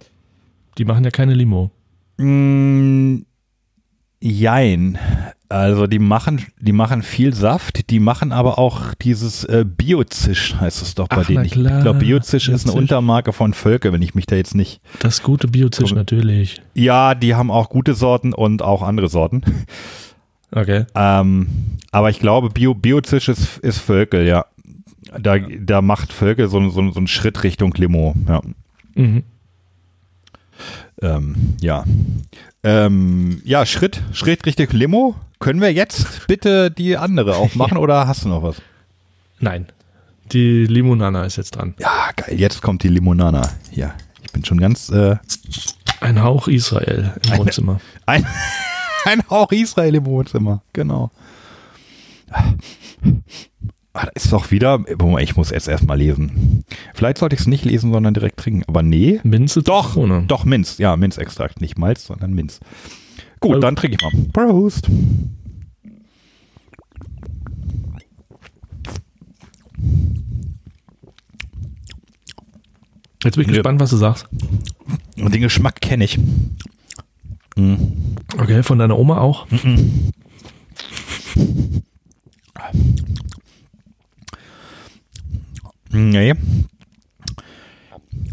Die machen ja keine Limo. Mm, Jein. Also die machen, die machen viel Saft, die machen aber auch dieses äh, Biozisch, heißt es doch bei Ach, denen. Ich glaube, Biozisch ist eine Untermarke von Völke, wenn ich mich da jetzt nicht. Das gute Biozisch natürlich. Ja, die haben auch gute Sorten und auch andere Sorten. Okay. Ähm, aber ich glaube, Bio, Biozisch ist, ist Völkel, ja. Da, da macht Völkel so, so, so einen Schritt Richtung Limo, ja. Mhm. Ähm, ja. Ähm, ja, Schritt, Schritt Richtung Limo. Können wir jetzt bitte die andere aufmachen oder hast du noch was? Nein. Die Limonana ist jetzt dran. Ja, geil. Jetzt kommt die Limonana. Ja, ich bin schon ganz. Äh, ein Hauch Israel im eine, Wohnzimmer. Ein, ein Hauch Israel im Wohnzimmer, genau. Ah, da ist doch wieder. Ich muss jetzt erstmal lesen. Vielleicht sollte ich es nicht lesen, sondern direkt trinken. Aber nee. Minze? Doch, ohne. doch, Minz. Ja, Minzextrakt. Nicht Malz, sondern Minz. Gut, Prost. dann trinke ich mal. Prost. Jetzt bin ich gespannt, was du sagst. Und den Geschmack kenne ich. Okay, von deiner Oma auch? Nee.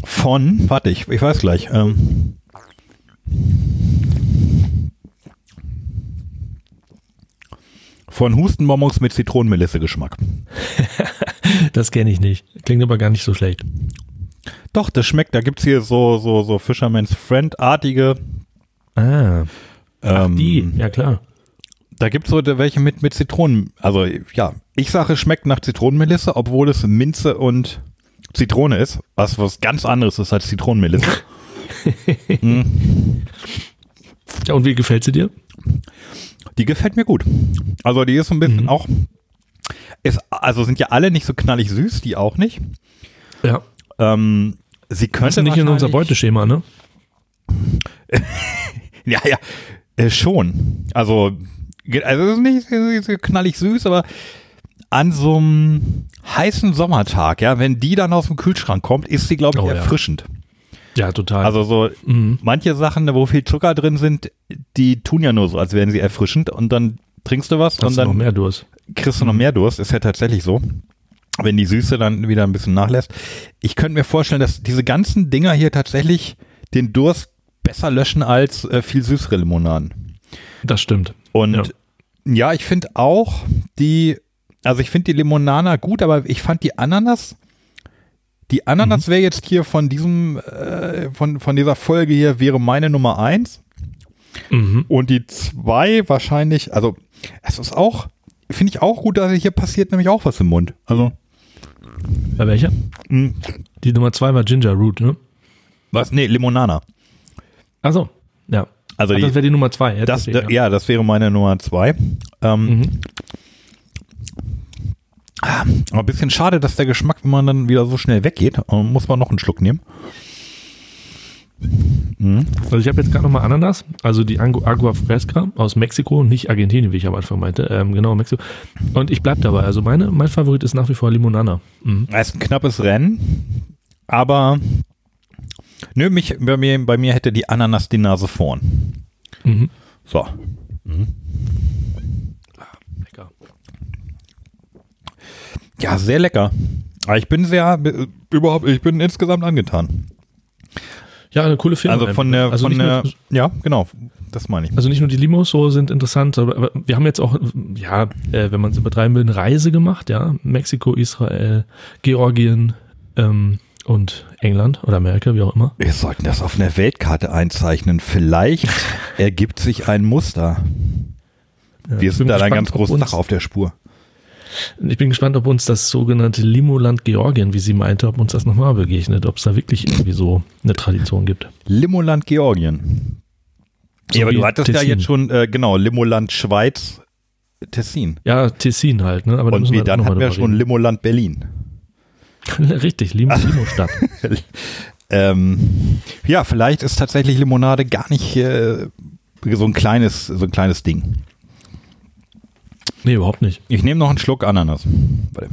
Von, warte, ich, ich weiß gleich. Ähm, von Hustenbonbons mit Zitronenmelisse-Geschmack. Das kenne ich nicht. Klingt aber gar nicht so schlecht. Doch, das schmeckt. Da gibt es hier so, so, so Fisherman's Friend-artige. Ah, Ähm, die, ja klar. Da gibt es so welche mit, mit Zitronen. Also, ja, ich sage, es schmeckt nach Zitronenmelisse, obwohl es Minze und Zitrone ist. Was was ganz anderes ist als Zitronenmelisse. Ja, und wie gefällt sie dir? Die gefällt mir gut. Also, die ist so ein bisschen auch. Ist, also sind ja alle nicht so knallig süß, die auch nicht. Ja. Ähm, sie Das könnte ist nicht in unser Beuteschema, ne? Ja, ja, äh, schon. Also, also es ist nicht, nicht so knallig süß, aber an so einem heißen Sommertag, ja, wenn die dann aus dem Kühlschrank kommt, ist sie, glaube ich, Oh, ja. erfrischend. Ja, total. Also so Mhm. manche Sachen, wo viel Zucker drin sind, die tun ja nur so, als wären sie erfrischend und dann trinkst du was Hast und du noch dann mehr Durst. kriegst du noch mehr Durst, ist ja tatsächlich so. Wenn die Süße dann wieder ein bisschen nachlässt. Ich könnte mir vorstellen, dass diese ganzen Dinger hier tatsächlich den Durst besser löschen als äh, viel süßere Limonaden. Das stimmt. Und Ja. ja, ich finde auch die, also ich finde die Limonana gut, aber ich fand die Ananas, die Ananas wäre jetzt hier von diesem, äh, von, von dieser Folge hier, wäre meine Nummer eins. Mhm. Und die zwei wahrscheinlich, also es ist auch, finde ich auch gut, dass hier passiert nämlich auch was im Mund. Also, Bei welcher? mh, Die Nummer zwei war Ginger Root, ne? was? Nee, Limonana. Achso, ja. Also Ach, die, das wäre die Nummer zwei. Jetzt das, ja, das wäre meine Nummer zwei. Ähm, Mhm. Aber ein bisschen schade, dass der Geschmack, wenn man dann wieder so schnell weggeht, äh, muss man noch einen Schluck nehmen. Also ich habe jetzt gerade nochmal Ananas, also die Agua Fresca aus Mexiko, nicht Argentinien, wie ich am Anfang meinte, ähm, genau, Mexiko. Und ich bleib dabei. Also meine, mein Favorit ist nach wie vor Limonana. Mhm. Es ist ein knappes Rennen, aber nö, mich, bei, mir, bei mir hätte die Ananas die Nase vorn. Mhm. So. Lecker. Ja, sehr lecker. Aber ich bin sehr, äh, überhaupt, ich bin insgesamt angetan. Ja, eine coole Firma. Also von der, also von der, nur, ja, genau, das meine ich. also nicht nur die Limos so sind interessant, aber, aber wir haben jetzt auch, ja, äh, wenn man es übertreiben will, eine Reise gemacht, ja. Mexiko, Israel, Georgien ähm, und England oder Amerika, wie auch immer. Wir sollten das auf einer Weltkarte einzeichnen. Vielleicht ergibt sich ein Muster. Ja, Wir sind da gespannt, ganz ob große uns- Sache auf der Spur. Ich bin gespannt, ob uns das sogenannte Limoland Georgien, wie sie meinte, ob uns das nochmal begegnet, ob es da wirklich irgendwie so eine Tradition gibt. Limoland Georgien. So ja, aber du hattest ja Tessin. jetzt schon, äh, genau, Limoland Schweiz, Tessin. Ja, Tessin halt, ne? Aber da Und müssen wie, wir dann hatten wir schon Limoland Berlin. Richtig, Limo, Limo-Stadt. ähm, ja, vielleicht ist tatsächlich Limonade gar nicht äh, so ein kleines, so ein kleines Ding. Nee, überhaupt nicht. Ich nehme noch einen Schluck Ananas. Warte.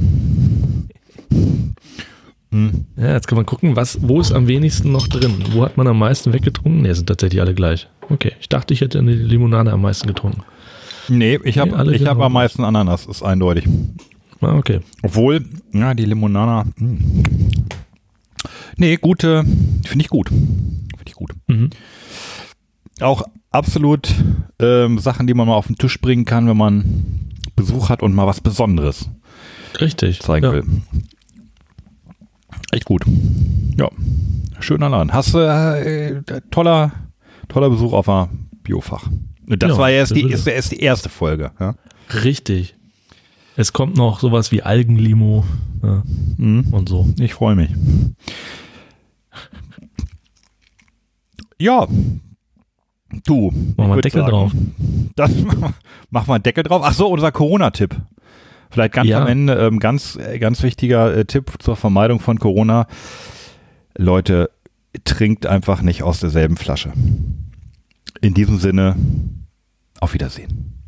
Hm. Ja, jetzt kann man gucken, was, wo ist am wenigsten noch drin? Wo hat man am meisten weggetrunken? Nee, sind tatsächlich alle gleich. Okay, ich dachte, ich hätte eine Limonade am meisten getrunken. Nee, ich Nee, habe ich hab am meisten Ananas, ist eindeutig. Ah, okay. Obwohl, ja, die Limonana. Hm. Nee, gute, finde ich gut. Finde ich gut. Mhm. Auch absolut ähm, Sachen, die man mal auf den Tisch bringen kann, wenn man Besuch hat und mal was Besonderes Richtig. zeigen ja. will. Echt gut. Ja, schöner Laden. Hast du äh, toller, toller Besuch auf der Biofach. Das Ja, war erst die, ist erst die erste Folge. Ja? Richtig. Es kommt noch sowas wie Algenlimo ja, Mhm. und so. Ich freue mich. Ja. Du. Machen wir Deckel sagen, drauf. Das, machen wir einen Deckel drauf. Ach so, unser Corona-Tipp. Vielleicht ganz Ja. am Ende, ähm, ganz, ganz wichtiger äh, Tipp zur Vermeidung von Corona. Leute, trinkt einfach nicht aus derselben Flasche. In diesem Sinne, auf Wiedersehen.